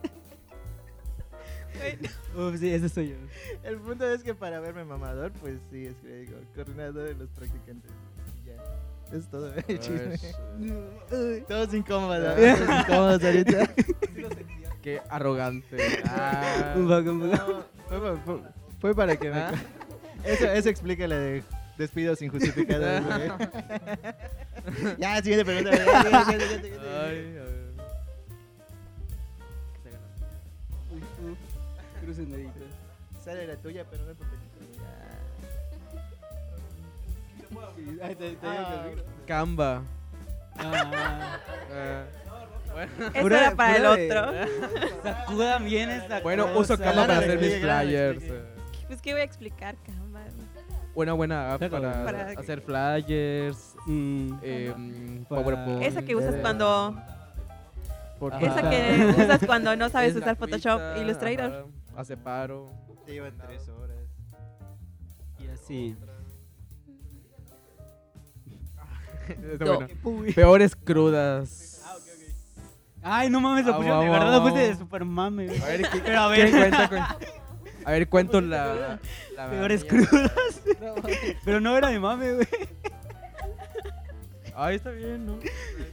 Uf, sí, ese soy yo. El punto es que para verme mamador, pues sí, es que digo, coordinador de los practicantes. Es todo el chisme. Ay, Todos incómodos, todos incómodos ahorita. Qué arrogante. Ah. Un poco, un poco. No, fue, fue- fue para que me... ¿Ah? Eso, eso explica la de despidos injustificados, ya, siguiente pregunta. Ay, a ver. Crucen deditos. Sale la tuya, pero no el papelito. Canva. Ah. Ah. Bueno, Eso Pura- era para el pura de- otro. Sacudan bien esta bueno, cosa. uso Canva para hacer mis flyers. eh. Pues, ¿qué voy a explicar, Canva? Una buena app Claro. para, Para- hacer flyers. Mm. Eh, mm, Para- PowerPoint. Esa que usas cuando... Por- Ajá. Esa que usas cuando no sabes Es usar Photoshop, gratuita, Illustrator. ajá, Hace paro. Te llevan tres horas. Y así. bueno. Peores crudas. Ay, no mames, lo Ah, pusieron de verdad, lo puse de super mame. güey. A ver, ¿qué- Pero a ¿quién ver, cuenta? Cu- A ver, cuento la. la peores crudas. Pero no era de mame, güey. Ay, está bien, ¿no?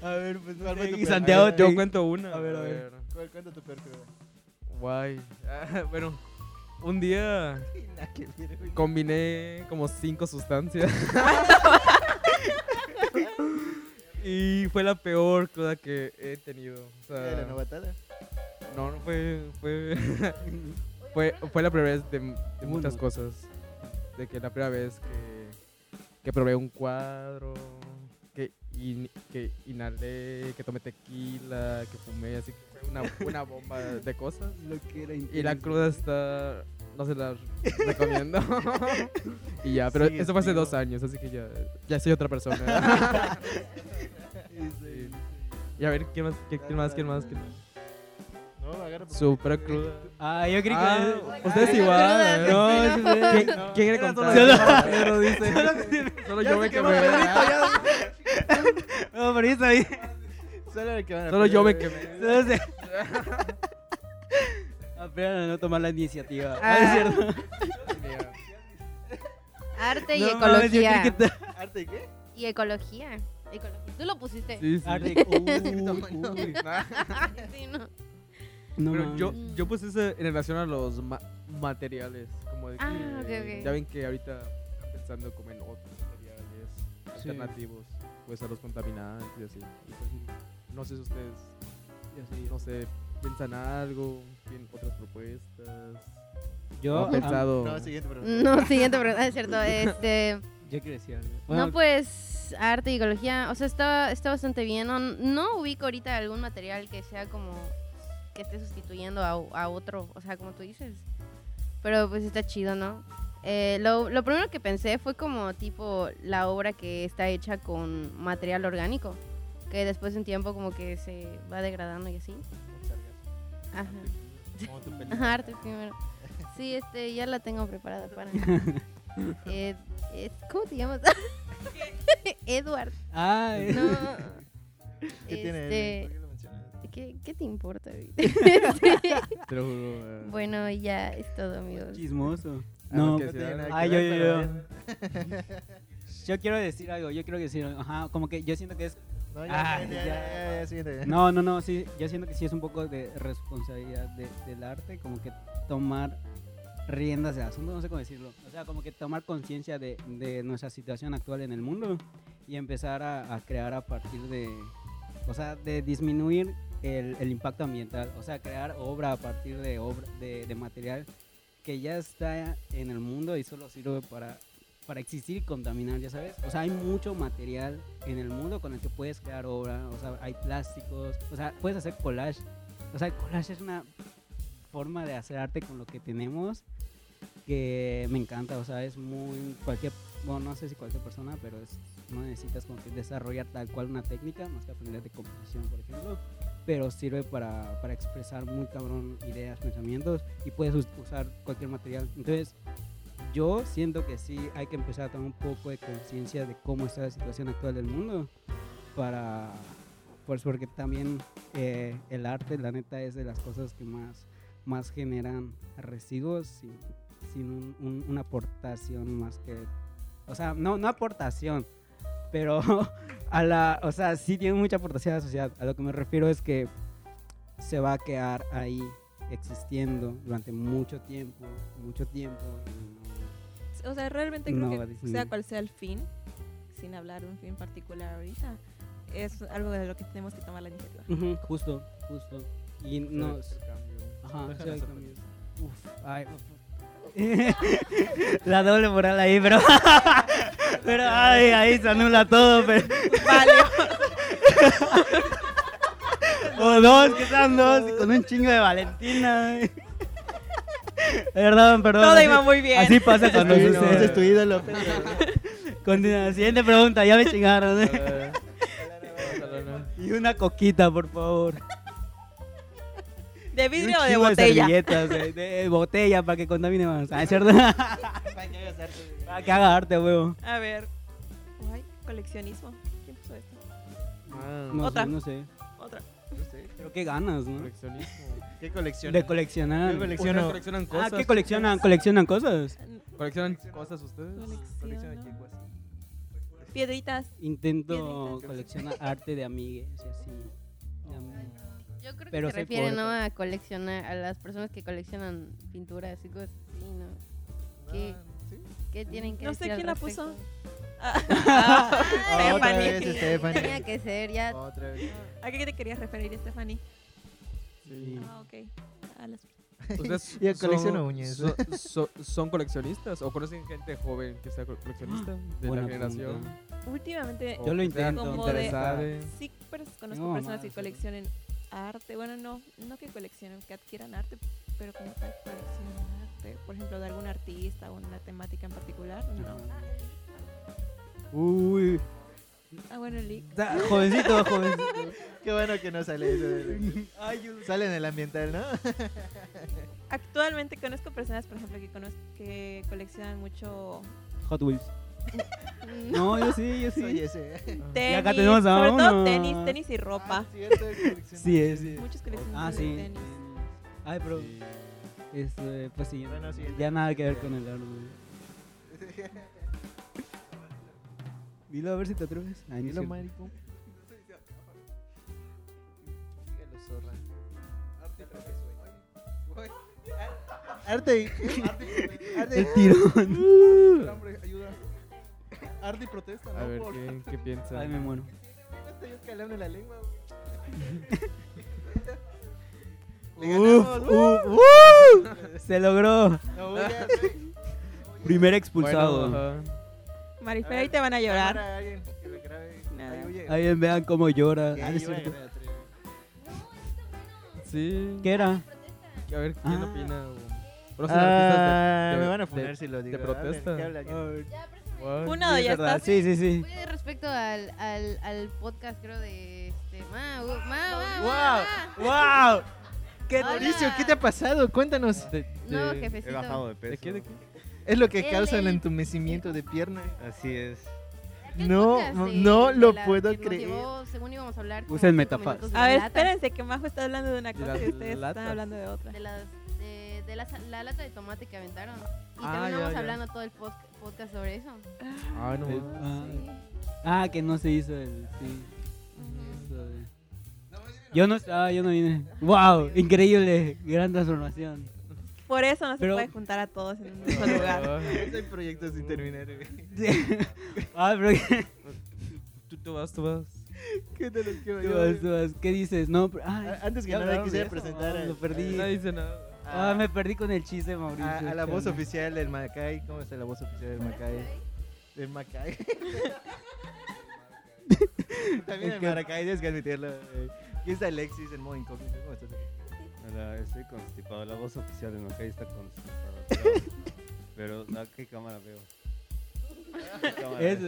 A ver, pues ¿Cuál fue tu Y? Santiago, A ver, yo te- cuento una. A ver, a ver. ¿Cuál cuenta tu peor cruda? Guay. Ah, bueno, un día combiné como cinco sustancias. Y fue la peor cruda que he tenido. O sea, ¿De la novatada? no, no fue. Fue, fue, fue la primera vez de, de muchas cosas. De que la primera vez que, que probé un cuadro, que, in- que inhalé, que tomé tequila, que fumé, así que fue una, una bomba de cosas. Lo que era Y la cruda está. No se la recomiendo. y ya, pero Sí, eso fue hace dos años, así que ya, ya soy otra persona. Sí. Y a ver, ¿quién más? ¿Quién, quién más? ¿Quién más? ¿Quién más? No, agarra por- Super cruda. Ah, yo creí Ah, que. ustedes Ay, igual. cruda, ¿eh? No, no. ¿Quién, no. ¿quién Era era solo contar? yo. Pedro dice. Solo yo me quemé. No, pero bien. Solo Solo yo me quemé. Se- Aprendan a no tomar la iniciativa. Ah. es cierto. Arte y No mames, ecología. ta- ¿Arte y qué? Y ecología. Ecología. Tú lo pusiste. Sí, sí. Arte-. Sí, no. No Pero mames. yo, yo puse eso en relación a los ma- materiales. Como de que, Ah, ok, ok. Ya ven que ahorita están pensando como en otros materiales Sí. alternativos. Pues a los contaminantes y así. Y pues, no sé si ustedes, Yo sí. no sé, piensan algo, tienen otras propuestas. Yo, ¿Han pensado? No, siguiente pregunta. No, siguiente pregunta, es cierto. Este, Yo quiero decir algo. no, pues, arte y ecología, o sea, está, está bastante bien. No, no ubico ahorita algún material que sea como que esté sustituyendo a, a otro, o sea, como tú dices. Pero pues está chido, ¿no? Eh, lo, lo primero que pensé fue como tipo la obra que está hecha con material orgánico, que después de un tiempo como que se va degradando y así. Ajá. Como tu película. Ajá, arte primero. Sí, este, ya la tengo preparada para. Eh, es- ¿Cómo te llamas? Edward. Ah, eh. No. ¿Qué tiene? Este, ¿Por qué lo mencionas? ¿qué, qué te importa? Este, Te lo juro. eh. bueno, ya es todo, amigos. chismoso. Ah, No, que No ah. Ay, yo, yo, bueno. yo quiero decir algo, yo quiero decir algo. Ajá, como que yo siento que es No, Ah, ya, ya. ya. No, no, no, sí, yo siento que sí es un poco de responsabilidad de- del arte, como que tomar riendas del asunto, no sé cómo decirlo. O sea, como que tomar conciencia de, de nuestra situación actual en el mundo y empezar a, a crear a partir de, o sea, de disminuir el, el impacto ambiental, o sea, crear obra a partir de, obra, de, de material que ya está en el mundo y solo sirve para, para existir y contaminar, ya sabes. O sea, hay mucho material en el mundo con el que puedes crear obra, o sea, hay plásticos, o sea, puedes hacer collage. O sea, el collage es una forma de hacer arte con lo que tenemos que me encanta, o sea, es muy cualquier, bueno, no sé si cualquier persona, pero es, no necesitas como que desarrollar tal cual una técnica, más que aprender de composición, por ejemplo, pero sirve para, para expresar muy cabrón ideas, pensamientos y puedes us- usar cualquier material. Entonces, yo siento que sí hay que empezar a tomar un poco de conciencia de cómo está la situación actual del mundo para, pues porque también eh, el arte, la neta, es de las cosas que más, más generan residuos sin, un- un- una aportación más que, o sea, no, no aportación, pero a la, o sea, sí tiene mucha aportación a la sociedad. A lo que me refiero es que se va a quedar ahí existiendo durante mucho tiempo, mucho tiempo. y O sea, realmente creo No que sea cual sea el fin, sin hablar de un fin particular ahorita, es algo de lo que tenemos que tomar la iniciativa. Justo, justo. Y no. Ajá. Uf, ay, uf. La doble moral ahí, pero. pero ay, ahí se anula todo, pero. o dos, que sean dos, con un chingo de Valentina. Perdón, perdón. Todo así- iba muy bien. Así pasa cuando Ese es tu- sucede. ese es tu ídolo. Continúa. Siguiente pregunta, ya me chingaron. ¿eh? Eh, no. Y una coquita, por favor. ¿De vidrio o de botella? servilletas, de, de botella para que contamine más. Ah, ¿es cierto? para que haga arte, huevo. A ver. Ay, coleccionismo. ¿Quién puso esto? Ah, No Otra. sé, no sé. Otra. Pero qué ganas, ¿no? coleccionismo. ¿Qué colección? De coleccionar. Colecciono- ¿Ustedes coleccionan Ah, cosas? ¿qué coleccionan? ¿Coleccionan cosas? ¿Coleccionan cosas ustedes? Colecciono. Piedritas. Intento Piedritas. coleccionar arte de amigues y así. Yo creo que Pero se soy refiere no a coleccionar, a las personas que coleccionan pinturas y cosas así, ¿no? ¿Qué, qué tienen que No sé decir al quién la puso. Ah, Otra Stephanie. vez, Stephanie. Tenía que ser ya. Otra vez. ¿A qué te querías referir, Stephanie? Sí. Ah, ok. A las- ¿Ustedes Yo colecciono uñas. son- son- ¿Son coleccionistas o conocen gente joven que sea co- coleccionista de Buena la generación? pregunta. Últimamente, Yo lo intento. como de... Sí, pers- conozco Tengo personas mamás, que sí. coleccionen arte. Bueno, no, no que coleccionen, que adquieran arte, pero como tal coleccionan arte. Por ejemplo, de algún artista o una temática en particular. No. Uy. Ah, bueno, Lick. Da- Jovencito, jovencito. Qué bueno que no sale eso. de- Sale en el ambiental, ¿no? Actualmente conozco personas, por ejemplo, que, conozco, que coleccionan mucho Hot Wheels. No, yo sí, yo Soy sí. ese. tenis. acá tenemos a sobre todo uno. tenis, tenis y ropa. Ah, cierto. Sí, es, sí. Muchos coleccionan Ah, de sí. tenis. Ay, pero. Sí. Este, pues sí, Bueno, sí. ya nada que ver con el arte. Dilo a ver si te atreves. Ay, no Dilo, cierto. marico. Dígalo, zorra. Arte. Arte. El tirón. Hombre, ayuda. Arte y protesta, A ¿no? ver, ¿qué, qué piensan? Ay, me muero. Estoy yo calando la lengua, güey. Uf, uf, uf. Se logró. No, voy a- Primer expulsado. Bueno. Marifer, ahí te van a llorar. Alguien que me grabe. Ahí vean cómo llora. Ah, no es cierto. Sí. ¿Qué era? A ver, ¿quién Ah. opina? o- ¿Conocen artistas de- Ah, de- me van a funar si lo digo. de protesta? Uno, Sí, ya estás. Sí, sí, sí. Oye, respecto al, al, al podcast, creo, de este. Ma, ma, ma, ma, ¡Wow! ma. ¡Wow! ¿Qué. Mauricio, ¿qué te ha pasado? Cuéntanos. De- No, jefecito. He bajado de peso. ¿De qué? ¿De qué? Es lo que El- causa el entumecimiento de pierna. Así es. No, no, de- no de lo puedo creer. llevó, según íbamos a hablar. Usen de A ver, espérense, que Majo está hablando de una cosa y ustedes latas. están hablando de otra. De, las, de, de la, la lata de tomate que aventaron. Y Ah, terminamos ya, ya. hablando todo el post- podcast sobre eso. Ay, no. Sí. mames. Ah, ah, que no se hizo el. Sí. Yo no estaba, yo no vine. ¡Wow! Increíble, gran transformación. Por eso no se Pero- puede juntar a todos en un mismo lugar. Hay proyectos sin terminar, güey. ah, pero ¿qué, Tú, tú vas, tú vas. ¿Qué tal es que tú vas, tú vas? ¿Qué dices? No, pero- ay, A- Antes que ya nada hablaron quisiera de eso. presentar Ah, a- lo perdí. Nadie dice nada. Ah, me perdí con el chiste, Mauricio. a, a la voz oficial del Macay. ¿Cómo está la voz oficial del Macay? Del Macay. También el Maracay, tienes que admitirlo. eh. Aquí está Alexis en modo incógnito. ¿Cómo estás? Hola, estoy constipado. La voz oficial de Macay está constipada. Pero, pero ¿a qué cámara veo? ¿Qué cámara Eso.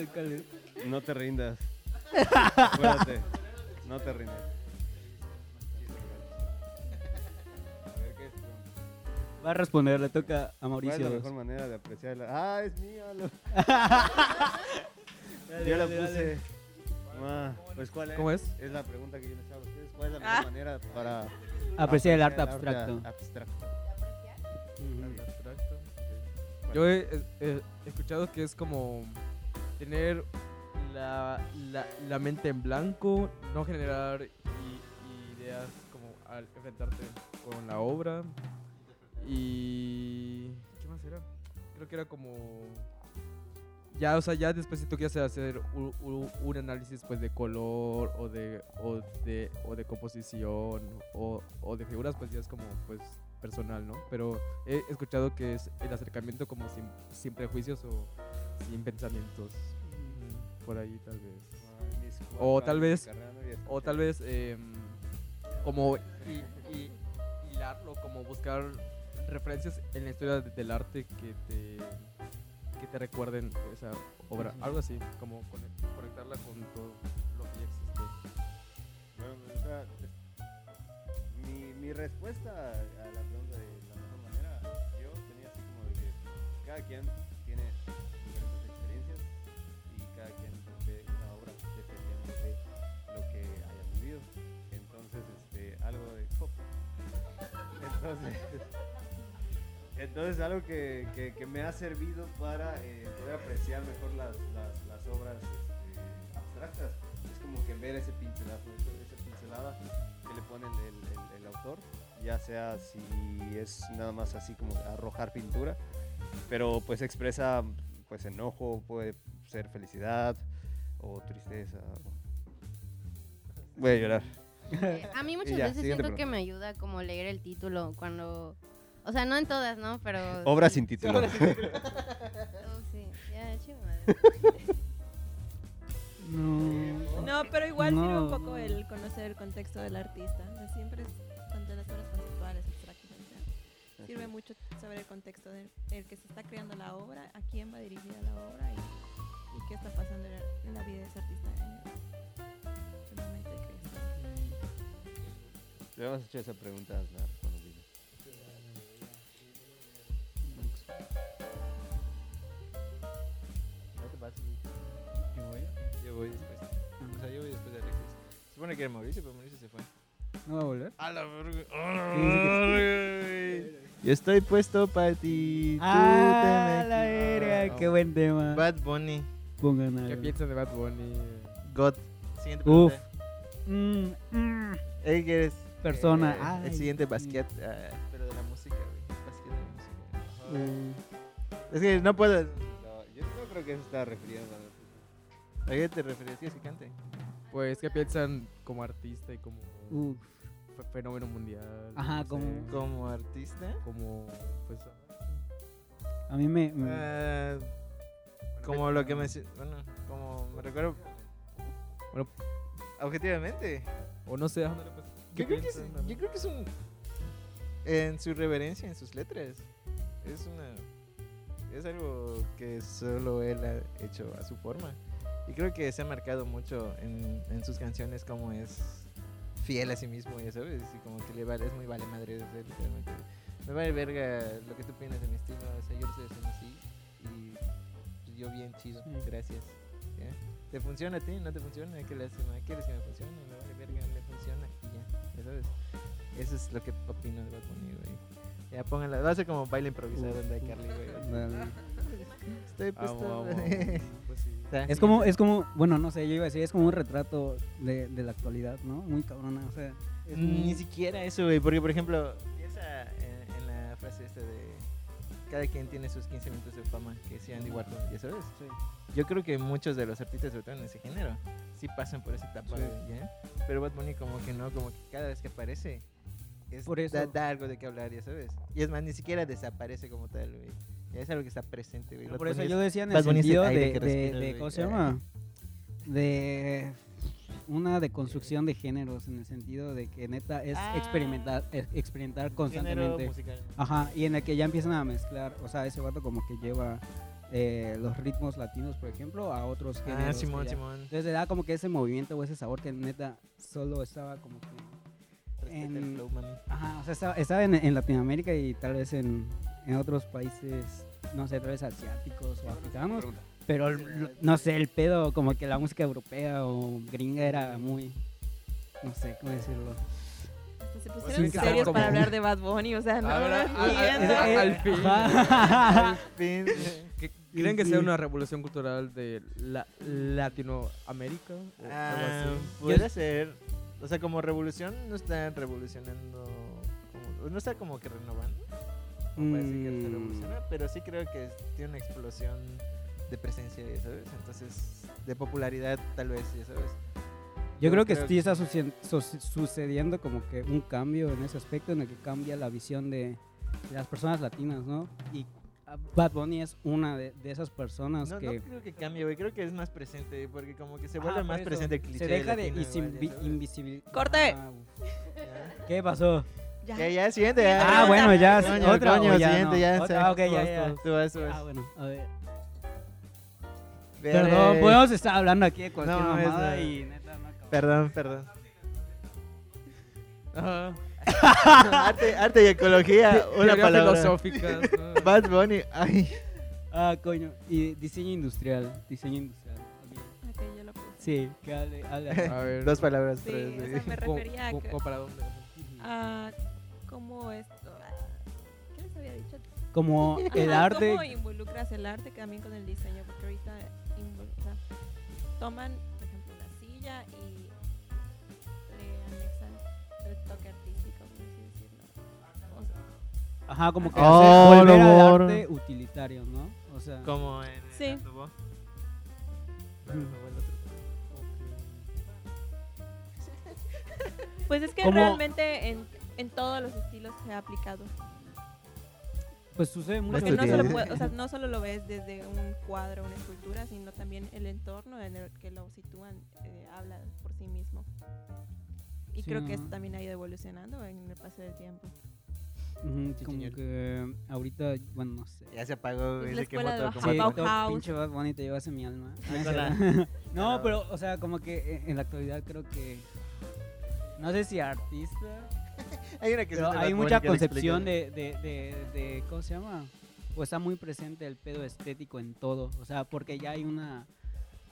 No te rindas. Acuérdate. No te rindas. A ver, ¿qué es? Va a responder, le toca a ¿Cuál es Mauricio. la mejor manera de apreciarla? Ah, es mío. Yo la dale. Ah, pues ¿cuál es? ¿Cómo es? Es la pregunta que yo les hago a ustedes. ¿Cuál es la mejor Ah. manera para Apreciar el arte abstracto. abstracto? Yo he, he- he escuchado que es como tener la, la, la mente en blanco, no generar i- ideas como al enfrentarte con la obra. Y. ¿Qué más era? Creo que era como. Ya, o sea, ya después si tú quieres hacer un, un- un análisis pues de color o de, o de, o de composición o, o de figuras, pues ya es como pues personal, ¿no? Pero he escuchado que es el acercamiento como sin, sin prejuicios o sin pensamientos. Mm, Por ahí tal vez. O tal vez- O tal vez como hi- hi- hilarlo, como buscar referencias en la historia de- del arte que te, que te recuerden esa obra. Algo así, como cone- conectarla con todo lo que ya existe. Bueno, o sea, mi, mi respuesta a la pregunta de la mejor manera, yo tenía así como de que cada quien tiene diferentes experiencias y cada quien ve una obra dependiendo de lo que haya vivido. Entonces, este, algo de... Entonces, entonces algo que, que- que me ha servido para eh, poder apreciar mejor las, las, las obras este, abstractas es como que ver ese pincelazo, esa pincelada que le pone el, el- el autor, ya sea si es nada más así como arrojar pintura, pero pues expresa pues enojo, puede ser felicidad o tristeza. Voy a llorar. Eh, A mí muchas ya, veces siento que me ayuda como leer el título cuando... O sea, no en todas, ¿no? Pero... Obra sí. sin título. Oh, sí. Ya, madre. No. No, pero igual sirve No. un poco el conocer el contexto del artista. O sea, siempre es tanto en las obras conceptuales, abstractas, o sea, sirve mucho saber el contexto del el que se está creando la obra, a quién va dirigida la obra y, y qué está pasando en la, en la vida de ese artista en el, momento de creación. Le hemos hecho esa pregunta a supone que era Mauricio, pero Mauricio se fue. ¿No va a volver? A la verga. Yo estoy puesto para ti. Ah, la verga, qué buen tema. Bad Bunny. Pongan ¿Qué algo. piensas de Bad Bunny? God. Siguiente Uf. pregunta. Mm, mm. Él que es Persona. eh, Ay. el siguiente basquet, ah, pero de la música, güey. Basquet de la música. Mm. Es que no puedo. No, yo no creo que eso está refiriendo a ¿A qué te refieres? ¿Quieres que cante? Pues, ¿qué piensan como artista y como Uf. fe- fenómeno mundial? Ajá, No sé, como- Como artista. como, pues, A mí me. me- Ah, como lo que me. Bueno, como me recuerdo. Bueno. objetivamente. o no sé, pues, ¿qué Yo creo, que es, yo creo que es un. En su reverencia, en sus letras. Es una. Es algo que solo él ha hecho a su forma. Y creo que se ha marcado mucho en, en sus canciones como es fiel a sí mismo, ya sabes. Y como que le vale, es muy vale madre de ser, literalmente. Me vale verga lo que tú piensas de mi estilo. O sea, yo lo estoy haciendo así. Y pues, yo bien chido. Sí. Gracias. ¿ya? ¿Te funciona a ti? ¿No te funciona? ¿Qué le hace? ¿Quieres que me funcione? Me vale verga, me funciona y ya, ya sabes. Eso es lo que opino de Bad Bunny, güey. Ya pónganla, va a ser como baile improvisado de Carly, güey. Estoy Amo, sí. Es como, es como, bueno, no sé, yo iba a decir, es como un retrato de, de la actualidad, ¿no? Muy cabrona, o sea. es Ni siquiera eso, güey. Porque, por ejemplo, piensa en, en la frase esta de cada quien tiene sus 15 minutos de fama, que decía Andy Warhol, ¿ya sabes? Yo creo que muchos de los artistas, sobre todo en ese género, sí pasan por esa etapa, Sí. Pero Bad Bunny como que no, como que cada vez que aparece, es, Por eso- Da, da algo de qué hablar, ya sabes. Y es más, ni siquiera desaparece como tal, güey. Es algo que está presente, güey. Bad por eso yo decía en el sentido de, de- de-. ¿cómo se llama? De una deconstrucción de géneros, en el sentido de que neta es Ah. experimentar, es experimentar constantemente. musical. Ajá, y en el que ya empiezan a mezclar, o sea, ese vato como que lleva eh, los ritmos latinos, por ejemplo, a otros géneros. Ah, Simón, ya- Simón. Entonces le da como que ese movimiento o ese sabor que neta solo estaba como que... En- flow. Ajá, o sea, estaba, estaba en, en Latinoamérica y tal vez en, en otros países, no sé, tal vez asiáticos o africanos. Pero no sé, el pedo, como que la música europea o gringa era muy. No sé cómo decirlo. Hasta se Sí, pusieron que serios para hablar de Bad Bunny, o sea, no, A ver, no a- a- entiendo. a- al fin. Ajá. Fin. ¿Qué- ¿Creen que Sí. sea una revolución cultural de la Latinoamérica? o algo Ah, así? puede ser. O sea, como revolución no está revolucionando. como- no está como que renovando. Como para decir que se Mm. revoluciona, pero sí creo que tiene una explosión de presencia, ya ¿sabes? Entonces, de popularidad, tal vez, ya sabes. Yo creo que creo sí está sucediendo como que un cambio en ese aspecto en el que cambia la visión de, de las personas latinas, ¿no? Y ah, Bad Bunny es una de, de esas personas No, no que. creo que cambie, güey. Creo que es más presente, porque como que se Ajá, vuelve por más presente el cliché. Se deja de sabes. invisibilizar. ¡Corte! Ah. ¿Qué pasó? Ya. Ya, ya, siguiente. ya. Ah, bueno, ya. Coño, otra coño, ya siguiente, no? ya. Otra, sí. ok, ya, ya. Tú vas, tú vas. Ah, bueno, a ver. Ve, Perdón, podemos estar hablando aquí de cualquier No, es, mamada eh, y neta no acabamos. Perdón, perdón. Ajá. arte, arte y ecología, una palabra. filosóficas. ¿no? Bad Bunny, ay. Ah, coño. Y diseño industrial. Diseño industrial. ok. Ok, yo lo puse. Sí, que hable, hable. A ver. Dos palabras, Sí, tres. o sea, me ¿cómo- refería a que- para dónde? Ah, ¿Cómo esto? ¿Qué les había dicho? Como el Ajá, arte. ¿Cómo involucras el arte también con el diseño? Porque ahorita o sea, toman, por ejemplo, una silla y le anexan el toque artístico, por así decirlo. O sea, Ajá, como que Oh, hacer, volver al arte utilitario, ¿no? O sea. Como en Sí. el otro. Pues es que ¿Cómo? realmente en, en todos los estilos se ha aplicado. Pues sucede mucho. Porque no solo, puede- o sea, no solo lo ves desde un cuadro, una escultura, sino también el entorno en el que lo sitúan eh, habla por sí mismo. Y Sí, creo que esto también ha ido evolucionando en el paso del tiempo. Ujú, Sí, como señor. que ahorita, bueno, no sé. Ya se apagó. Es la Se quemó escuela de todo Bauhaus. como Sí, todo pinche Bad Bunny te llevas en mi alma. No, Pero- pero, o sea, como que eh, en la actualidad creo que. No sé si artista, Hay una que pero de hay Bad Bunny mucha concepción de, de, de, de- ¿Cómo se llama? Pues está muy presente el pedo estético en todo. O sea, porque ya hay una.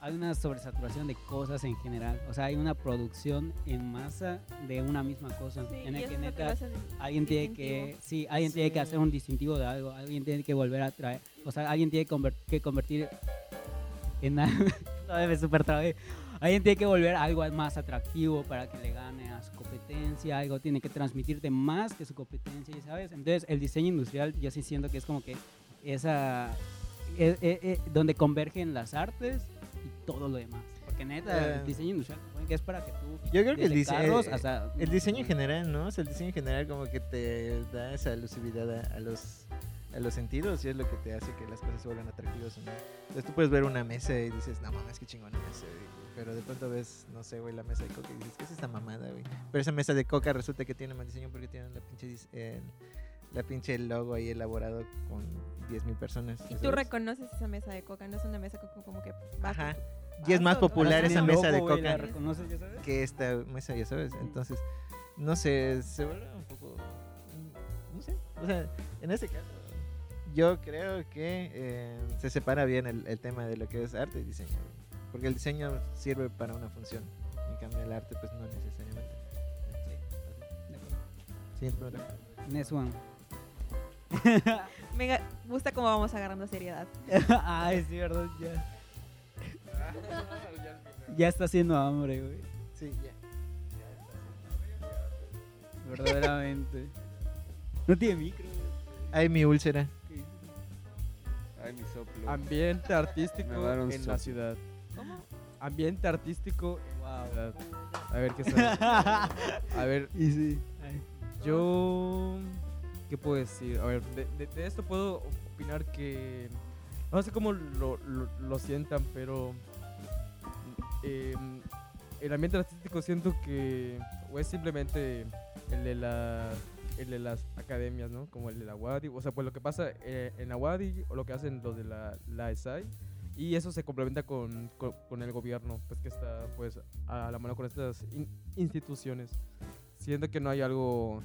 Hay una sobresaturación de cosas en general. O sea, hay una producción en masa de una misma cosa. Sí, en y el que neta alguien tiene que sí alguien tiene que hacer un distintivo de algo alguien tiene que volver a traer o sea alguien tiene que, conver- que convertir en algo no, me super trabé. Alguien tiene que volver algo más atractivo para que le gane a su competencia algo tiene que transmitirte más que su competencia sabes entonces el diseño industrial yo sí siento que es como que esa eh, eh, eh, donde convergen las artes y todo lo demás porque neta Eh. el diseño industrial que es para que tú Yo creo que el, dise- carros eh, hasta- el diseño en general, ¿no? O sea, el diseño en general como que te da esa alusividad a, a los a los sentidos y es lo que te hace que las cosas se vuelvan atractivas o no. Entonces tú puedes ver una mesa y dices, no mames, qué chingona mesa, güey". Pero de pronto ves, no sé, güey, la mesa de coca y dices, ¿qué es esta mamada, güey? Pero esa mesa de coca resulta que tiene más diseño porque tiene la pinche, el- la pinche logo ahí elaborado con 10.000 personas. Y ¿ya tú reconoces esa mesa de coca, no es una mesa como, como que Ajá. con- Y es más popular esa mesa de coca. la reconoces, ya sabes que esta mesa, ya sabes. Entonces, no sé, se vuelve un poco. No sé. O sea, en este caso, yo creo que eh, se separa bien el, el tema de lo que es arte y diseño. Porque el diseño sirve para una función. En cambio, el arte, pues no necesariamente. Sí. Next one. Me gusta cómo vamos agarrando seriedad. Ay, sí, verdad, ya. Ya está haciendo hambre, güey. Sí, ya. Verdaderamente. No tiene micro, güey. Ay, mi úlcera. Ay, mi soplo. Ambiente artístico en la ciudad. ¿Cómo? Ambiente artístico Wow. A ver qué sale. A ver, Y sí. Ay. yo. ¿Qué puedo decir? A ver, de, de- de esto puedo opinar que. No sé cómo lo, lo- lo sientan, pero. em, el ambiente artístico siento que. O es simplemente el de la. El de las academias, ¿no? Como el de la UADI. O sea, pues lo que pasa eh, en la UADI o lo que hacen los de la, la ESAI. Y eso se complementa con, con, con el gobierno, pues que está pues a la mano con estas in- instituciones. Siento que no hay algo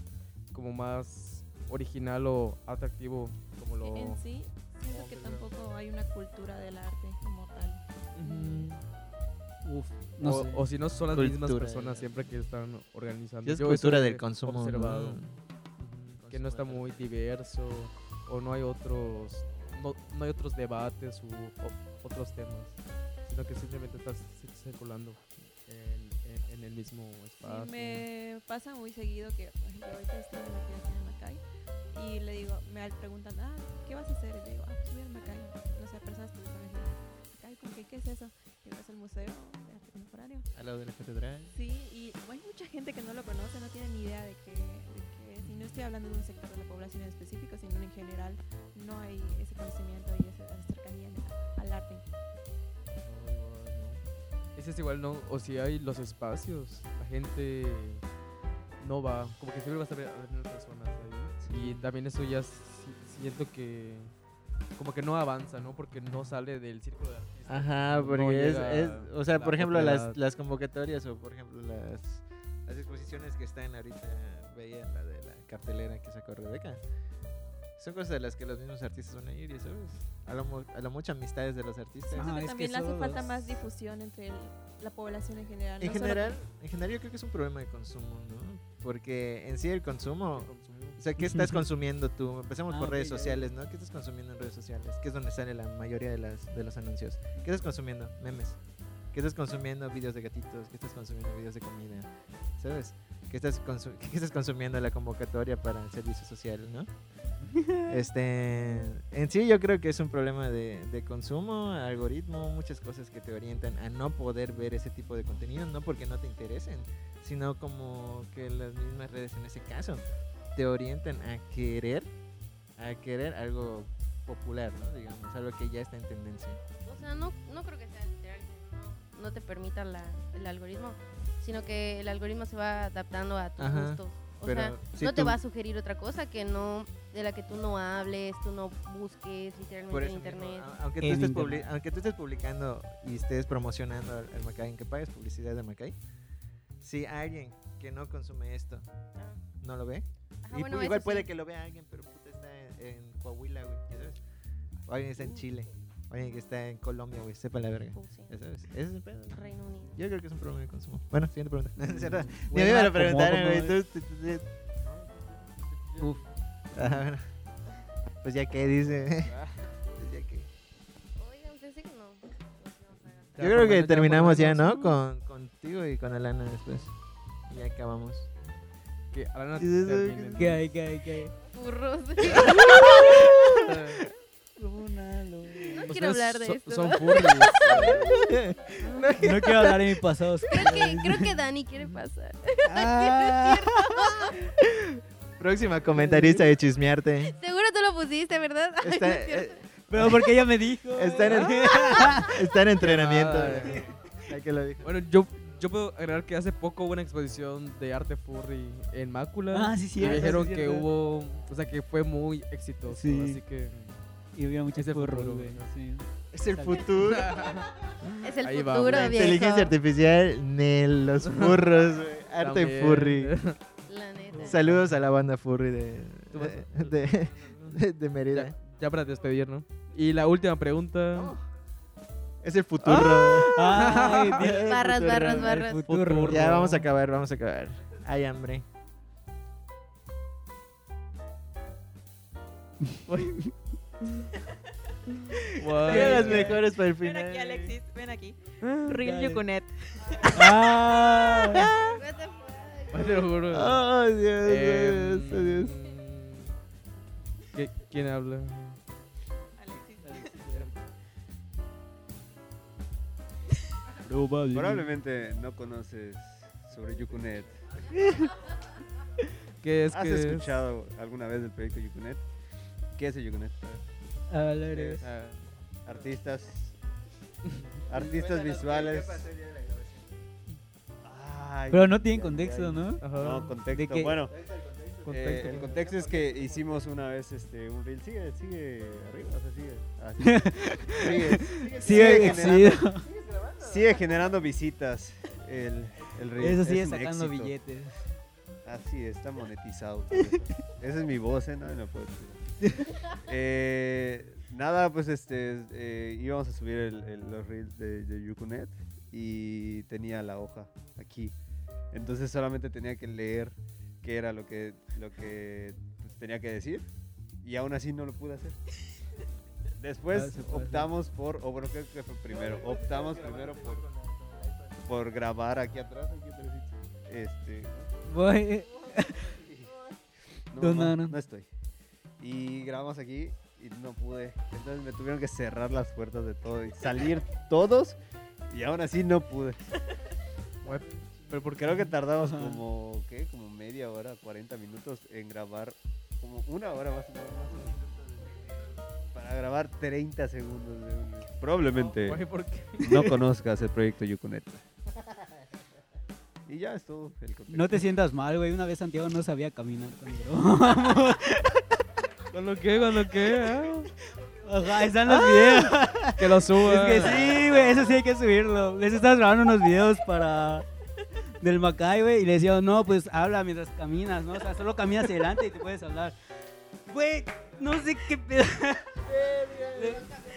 como más original o atractivo como lo... En sí, siento que tampoco hay una cultura del arte como tal. Uf, no o, si no son las mismas personas siempre que están organizando. Es Yo cultura del consumo. observado. Que no está muy diverso o no hay otros no, no hay otros debates u o- otros temas, sino que simplemente estás ci- circulando en, en- en el mismo espacio. Sí, me pasa muy seguido que, por ejemplo, ahorita estoy en la clase en Macay y le digo, me preguntan, ah, ¿qué vas a hacer? Y le digo, ah, pues voy al Macay. No sé, personas que Macay, ¿con qué, qué es eso? Y es el Museo de Arte Contemporáneo. Al lado de la catedral. Sí, y hay mucha gente que no lo conoce, no tiene ni idea de que, de que es. Y no estoy hablando de un sector de la población en específico, sino en general no hay ese conocimiento y esa cercanía al arte. No, igual no. Ese es igual, ¿no? O si hay los espacios, la gente no va, como que siempre vas a ver a ver personas ahí. Y también eso ya si- siento que como que no avanza, ¿no? Porque no sale del círculo de artistas. Ajá, No porque es, es- o sea, la por ejemplo, las, las convocatorias o por ejemplo las, las exposiciones que están ahorita, veía la de la cartelera que sacó Rebeca. Son cosas de las que los mismos artistas van a ir, y sabes, a lo, a lo mucho amistades de los artistas. Ah, que es que también le hace solo falta los- más difusión entre el- la población en general. En no solo general, en general yo creo que es un problema de consumo, ¿no? Porque en sí el consumo, o sea, ¿qué estás consumiendo tú? Empecemos Ah, por ok, redes sociales, ¿no? ¿Qué estás consumiendo en redes sociales? Que es donde sale la mayoría de, las, de los anuncios. ¿Qué estás consumiendo? Memes. ¿Qué estás consumiendo? Videos de gatitos. ¿Qué estás consumiendo? Videos de comida. ¿Sabes? ¿Qué estás, consu- qué estás consumiendo en la convocatoria para el servicio social, no? Este, en sí yo creo que es un problema de, de consumo, algoritmo, muchas cosas que te orientan a no poder ver ese tipo de contenido, no porque no te interesen, sino como que las mismas redes en ese caso te orientan a querer, a querer algo popular, ¿no? Digamos, algo que ya está en tendencia. O sea, no, no creo que sea literal que no, no te permita la- el algoritmo, sino que el algoritmo se va adaptando a tus Ajá, gustos. O pero sea, si no te tú- va a sugerir otra cosa que no de la que tú no hables, tú no busques literalmente Por en eso mismo, internet. a- aunque, tú En estés internet. aunque tú estés publicando y estés promocionando al Macay, aunque pagues publicidad de Macay, si alguien que no consume esto Ah. no lo ve, Ajá, y bueno, igual puede sí. que lo vea alguien, pero puta está en, en Coahuila, güey, ¿ya sabes? O alguien está en Chile, o alguien que está en Colombia, güey, sepa la verga. Uh, sí. ¿Ya sabes? Ese es el pedo. ¿no? Reino Unido. Yo creo que es un problema de consumo. Bueno, siguiente pregunta. Es. Ni a mí me lo preguntaron, güey. Uf. Ah, bueno. Pues ya que dice. Pues ya que. Oigan, pensé que no. Yo creo que terminamos ya. ¿no? Con, contigo y con Alana después. Y ya acabamos. Que Alana ¿Qué es hay, qué hay, qué hay? Furros. Una luz. no quiero hablar de so- esto. Son furries. No quiero hablar de mi pasado. Creo que, creo que Dani quiere pasar. Ah. Próxima comentarista de chismearte. Seguro tú lo pusiste, ¿verdad? Ay, Está, no es cierto. eh, Pero porque ella me dijo. está, en, el- está en entrenamiento. Que lo dijo. Bueno, yo, yo puedo agregar que hace poco hubo una exposición de arte furry en Mácula. Ah, sí, Y cierto, dijeron sí, que cierto. hubo, o sea, que fue muy exitoso. Sí. Así que Y hubiera futuro, güey. ¿no? Sí. Es el futuro. Es el Ahí futuro, viejo. inteligencia artificial, Nel, los furros, güey. Arte También. furry. La neta. Saludos a la banda furry de, de, de, de- de Mérida. ya, ya para despedir, ¿no? Y la última pregunta. Es el futuro. Ay. Dios. El Barras, futuro. barras, El barras. futuro. Ya vamos a acabar, vamos a acabar. Hay hambre. Ya las mejores para el Ven final. aquí, Alexis, ven aquí. Ah, Real dale. Yucunet. Ah, What the fuck? Ay, Dios, Dios, Dios. ¿qué- ¿Quién habla? Alexis. Probablemente no conoces sobre Yukunet. ¿Qué es ¿Has que es? escuchado alguna vez del proyecto Yukunet? ¿Qué es el Yukunet? Ah, Artistas. Artistas visuales. Ay, Pero no tienen contexto, ay. ¿no? ajá. No, contexto. ¿De qué? Bueno, Contexto, eh, el contexto es que hicimos una vez este, un reel. Sigue, sigue arriba, o sea, sigue. Ah, sigue, sigue, Sigue generando, sigue generando visitas el, el reel. Eso Es sigue sacando billetes. Así es, está monetizado. Esa es mi voz, ¿eh? No, no puedo decir. Eh, nada, pues este, eh, íbamos a subir el- el- los reels de, de Yukunet y tenía la hoja aquí. Entonces solamente tenía que leer qué era lo que, lo que pues, tenía que decir y aún así no lo pude hacer. Después Ah, hacer. optamos por, o bueno, creo que fue primero, optamos primero por, por grabar aquí atrás, aquí atrás, este, Voy. no, Donaron. no, no estoy. Y grabamos aquí y no pude. Entonces me tuvieron que cerrar las puertas de todo y salir todos y aún así no pude. Pero porque Creo que tardamos Ajá. como, ¿qué? Como media hora, 40 minutos en grabar, como una hora más o menos. Para grabar 30 segundos de un... Probablemente Oye, ¿por qué? no conozcas el proyecto Yucunet. Y ya es todo el contexto. No te sientas mal, güey. Una vez Santiago no sabía caminar cuando grabamos. ¿Con lo qué? ¿Con lo qué? Ah, Ajá, están los videos. Que lo suba. Es que sí, güey, eso sí hay que subirlo. Les estás grabando unos videos para del Macay, güey, y le decía, no, pues habla mientras caminas, ¿no? O sea, solo caminas hacia adelante y te puedes hablar. Güey, no sé qué pedo.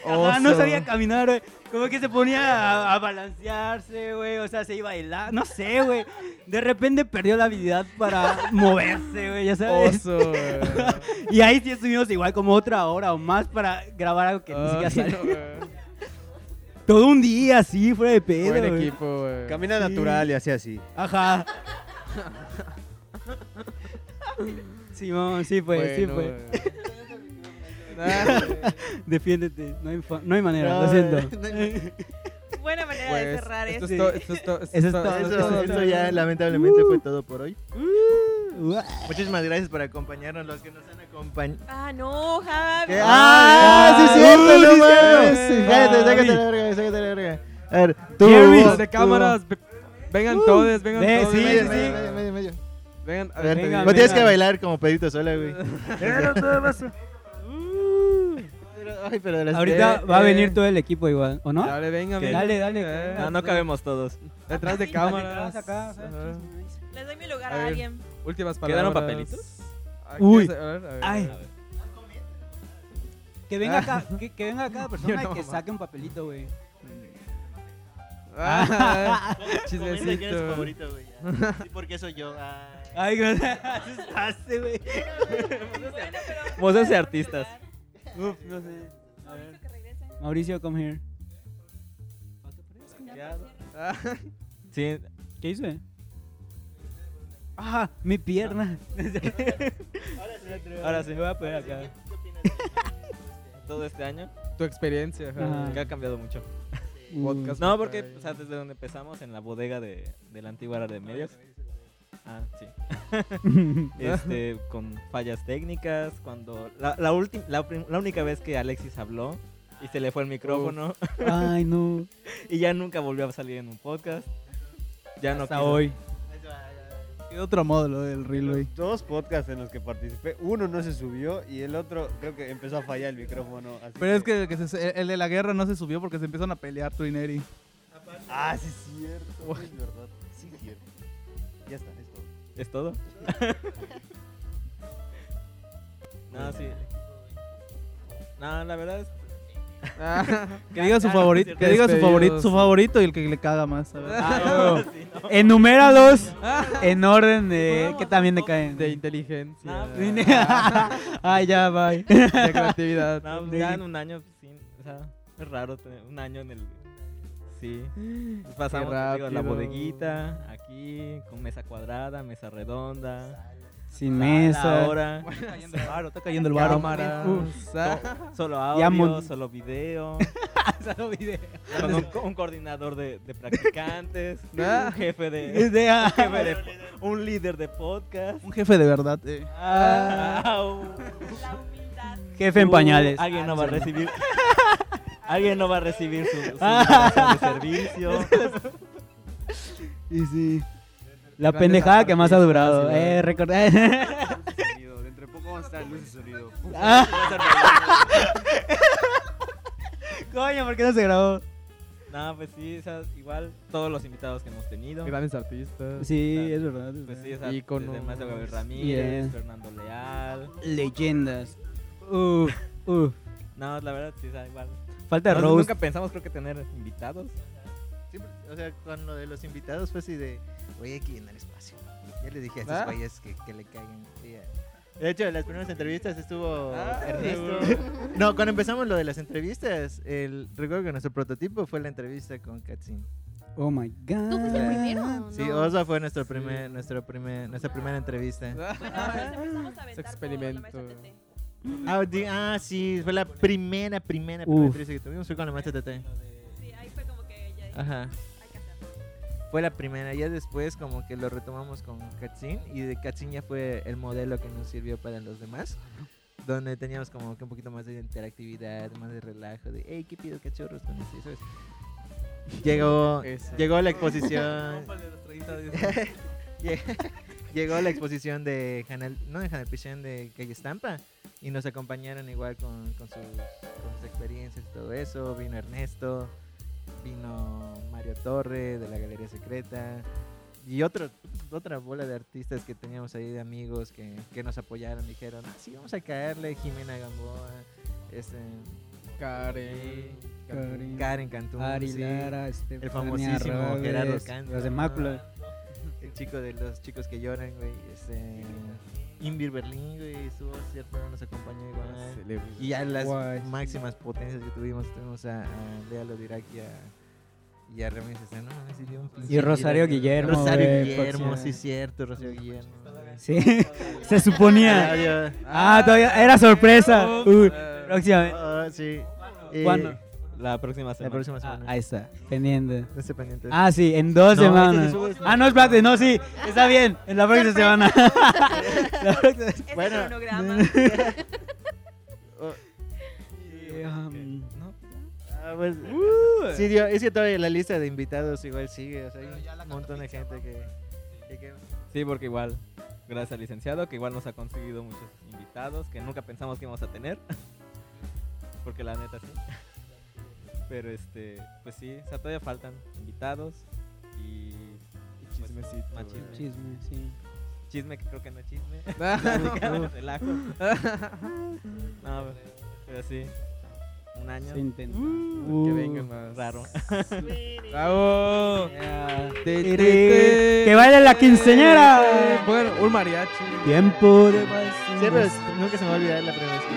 Ajá, no sabía caminar, güey. Como que se ponía a, a balancearse, güey. O sea, se iba a bailar. No sé, güey. De repente perdió la habilidad para moverse, güey, ya sabes. Oso, güey. Y ahí sí estuvimos igual como otra hora o más para grabar algo que ni Ah, siquiera no, güey. Todo un día así, fuera de pedo, Buen equipo, güey. Camina Sí. natural y así así. Ajá. Simón, sí fue, sí Bueno, fue. güey. Ah, Defiéndete, no hay, no hay manera, lo siento. Buena manera de pues, cerrar esto esto. es todo, esto es todo, esto Eso es todo, Eso, eso ya lamentablemente Uh. fue todo por hoy. Uah. Muchísimas gracias por acompañarnos, los que nos han acompañado. Ah, no, Javi. ¿Qué? ¡Ah! ¡Sí, es cierto! Uh, ¡No sí, mames! Cállate, sácate la verga, sácate la verga. A ver, tú. Jerry. vos, de cámaras, ve- vengan todos, vengan Ve, todos. sí, Sí, vengan, sí, medio, sí. medio, medio, medio. Vengan, A ver, Venga, no tienes venga. que bailar como Pedrito sola, güey. Ay, pero Ahorita eh, va a eh, venir todo el equipo igual, ¿o no? Dale, venga, ¿Qué? venga. Dale, dale. Eh, Ah, no cabemos todos. Detrás de. Ajá. Les doy mi lugar A alguien. Últimas palabras. ¿Quedaron papelitos? Ah, Uy. ¿quieres- a ver, a ver, Ay. a ver. Que venga acá, que, que venga cada persona no, y que mamá. saque un papelito, güey. Ah, quién es favorito, güey. Sí, porque soy yo. Ah. Ay, güey, asustaste, güey. De artistas. Uf, no sé. Mauricio, come here. Ah, Sí, ¿Qué hice? Ah, mi pierna. ahora sí. Me voy a poner acá. Todo este año, Tu experiencia. ajá. Ajá. que ha cambiado mucho. Podcast. No, porque o sea, desde donde empezamos, en la bodega de, de la antigua área de medios. Ah, sí. Este, con fallas técnicas, cuando... La, la, ulti- la, prim- la única vez que Alexis habló y se le fue el micrófono Ay, no. y ya nunca volvió a salir en un podcast. Ya no quiso. hoy. Y otro módulo del reel, güey. Dos podcasts en los que participé. Uno no se subió y el otro creo que empezó a fallar el micrófono. así Pero es que, el, que se- el de la guerra no se subió porque se empiezan a pelear tú y Neri. Ah, sí es cierto. Es verdad. Sí es cierto. Ya está, es todo. ¿Es todo? no, sí. No, la verdad es... Ah, Que diga su Ah, no, favorito, que diga su favorito, su favorito y el que le caga más. a ver. Ah, no. Enuméralos en orden de que también te caen. de inteligencia. No, Ay, ya, bye. de creatividad. No, De- ya en un año, sí, sea, es raro tener un año en el... Sí. Pues pasamos digo, la bodeguita, aquí, con mesa cuadrada, mesa redonda. Sin mesa. Ahora, Está cayendo el varo, está cayendo el varo. Cámaras. solo audio, solo video. Solo video. con un, un coordinador de, de practicantes, Ah. un jefe de, jefe de- un líder de podcast. Un jefe de verdad. eh. Au. Jefe en Uh, pañales. Alguien no va a recibir. alguien no va a recibir su, su Ah. de servicio. Y sí. La Grandes pendejada que más ha durado. y Eh, recordar. De poco vamos a estar luces y sonido. Ah. Coño, ¿por qué no se grabó? No, pues sí, o sea, igual todos los invitados que hemos tenido. Grandes artistas. Sí, es verdad. es Pues sí, o sea, Íconos. desde el maestro Gabriel Ramírez, Yeah. Fernando Leal. Leyendas. Uf, uf. No, la verdad, sí, o sea, igual. Falta No, roast. nunca pensamos, creo que tener invitados. Siempre- o sea, con lo de los invitados fue así de, oye, hay que llenar espacio. Ya les dije a estos ¿Ah? güeyes que, que le caigan. sí. De hecho, en las primeras entrevistas estuvo Ah, Ernesto. No, cuando empezamos lo de las entrevistas, el, recuerdo que nuestro prototipo fue la entrevista con Katsin. Oh my god. ¿Tú fuiste el primero? Sí, No. Osa fue nuestro primer, nuestro primer, nuestra primera entrevista. Ese experimento. Ah, di- ah, sí, fue la primera, primera, primera Uf. entrevista que tuvimos, fue con la maestra Tete. Sí, ahí fue como que dije, Ajá. Fue la primera, ya después como que lo retomamos con Katsin y de Katsin ya fue el modelo que nos sirvió para los demás. Donde teníamos como que un poquito más de interactividad, más de relajo, de hey, ¿qué pido cachorros con esto? Llegó, llegó la exposición. Lle- Llegó la exposición de Hanel, no de Hanel Pichén, de Calle Estampa. Y nos acompañaron igual con, con, sus, con sus experiencias y todo eso. Vino Ernesto, vino Mario Torre de la Galería Secreta. Y otro, otra bola de artistas que teníamos ahí de amigos que, que nos apoyaron. Dijeron, ah, sí, vamos a caerle. Jimena Gamboa, este, Karen. Karen. Karen Cantú. Ari sí, Lara, Estefania el famosísimo Robles, Gerardo Canto. Los de Macula. El chico de los chicos que lloran, güey. Este, Invir Berlín, güey. Estuvo cierto, nos acompañó igual. Y ya las Guay. máximas potencias que tuvimos, tuvimos a, a Lea Lodirac y a, y a Ramírez Y Rosario Guillermo, Rosario Guillermo, sí, cierto, Rosario Guillermo. Sí, se suponía. Claudio. Ah, todavía era sorpresa. Uy, próximamente. Ah, sí. Eh, ¿Cuándo? La próxima La semana. próxima Ah, semana. ahí está, pendiente. No. Ah, sí, en dos No, semanas. sube. Ah, no, espérate, no, sí, está bien, en la próxima semana. La próxima- Ese Bueno. cronograma. Um, ah, pues, sí, dio- es que todavía la lista de invitados igual sigue. O sea, hay un montón de gente que. que- que- Sí, porque igual, gracias al licenciado, que igual nos ha conseguido muchos invitados que nunca pensamos que íbamos a tener. porque la neta sí. Pero este, pues sí, o sea, todavía faltan invitados y. pues, chismecito, más güey. chisme. Chisme, sí. Chisme que creo que no es chisme. Ah, Relajo. No, pero sí. Un año. Se intenta. que Uh, vengan más. Raro. ¡Bravo! te. ¡Que baile la quinceañera! Bueno, un mariachi. Tiempo de Sí, pero vacíos. nunca se me va a olvidar la primera vez que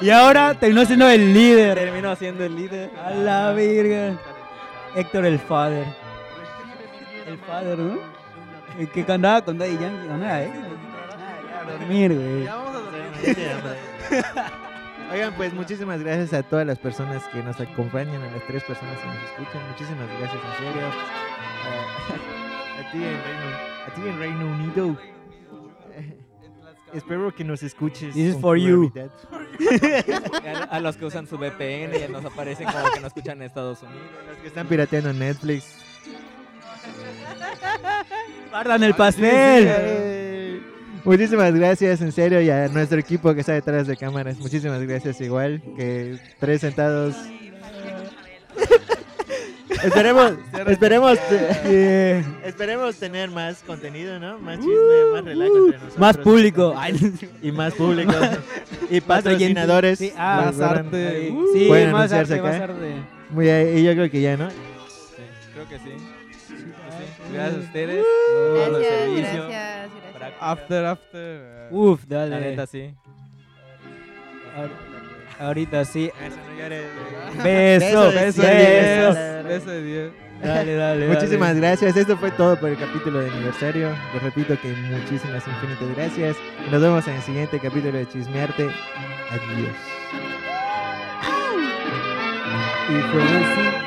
Y ahora terminó siendo el líder. Terminó siendo el líder. A la virgen. Héctor el Father. El Father, ¿no? El que cantaba con Daddy Yankee. No, nada, ¿eh? Ya, a dormir, güey. Ya vamos a dormir. Oigan, pues muchísimas gracias a todas las personas que nos acompañan, a las tres personas que nos escuchan. Muchísimas gracias, en serio. A, a ti en Reino, a ti en Reino Unido. Espero que nos escuches. This is for you. A, a los que usan su VPN y nos aparecen como que nos escuchan en Estados Unidos. Los que están pirateando Netflix. Guardan el pastel. Eh, Muchísimas gracias, en serio, y a nuestro equipo que está detrás de cámaras. Muchísimas gracias, igual que tres sentados. Esperemos, esperemos, te- esperemos tener más contenido, ¿no? Más chisme, más relajo entre nosotros. Más público. Y más público y patrocinadores. Sí, ah, Más arte. Uh, Sí, pueden más arte, más acá. arte. Muy bien, y yo creo que ya, ¿no? Sí, creo que sí. Gracias a ustedes por todo el Gracias, servicio. gracias, gracias. práctica. After, after. Uf, La dale. neta sí. Ahor- Ahorita sí. Eso, no llores. Beso, beso, cien. beso. Beso de 10. Dale, dale. Muchísimas dale. gracias. Esto fue todo por el capítulo de aniversario. Les repito que muchísimas infinitas gracias. Nos vemos en el siguiente capítulo de Chismearte. Adiós. Y fue así.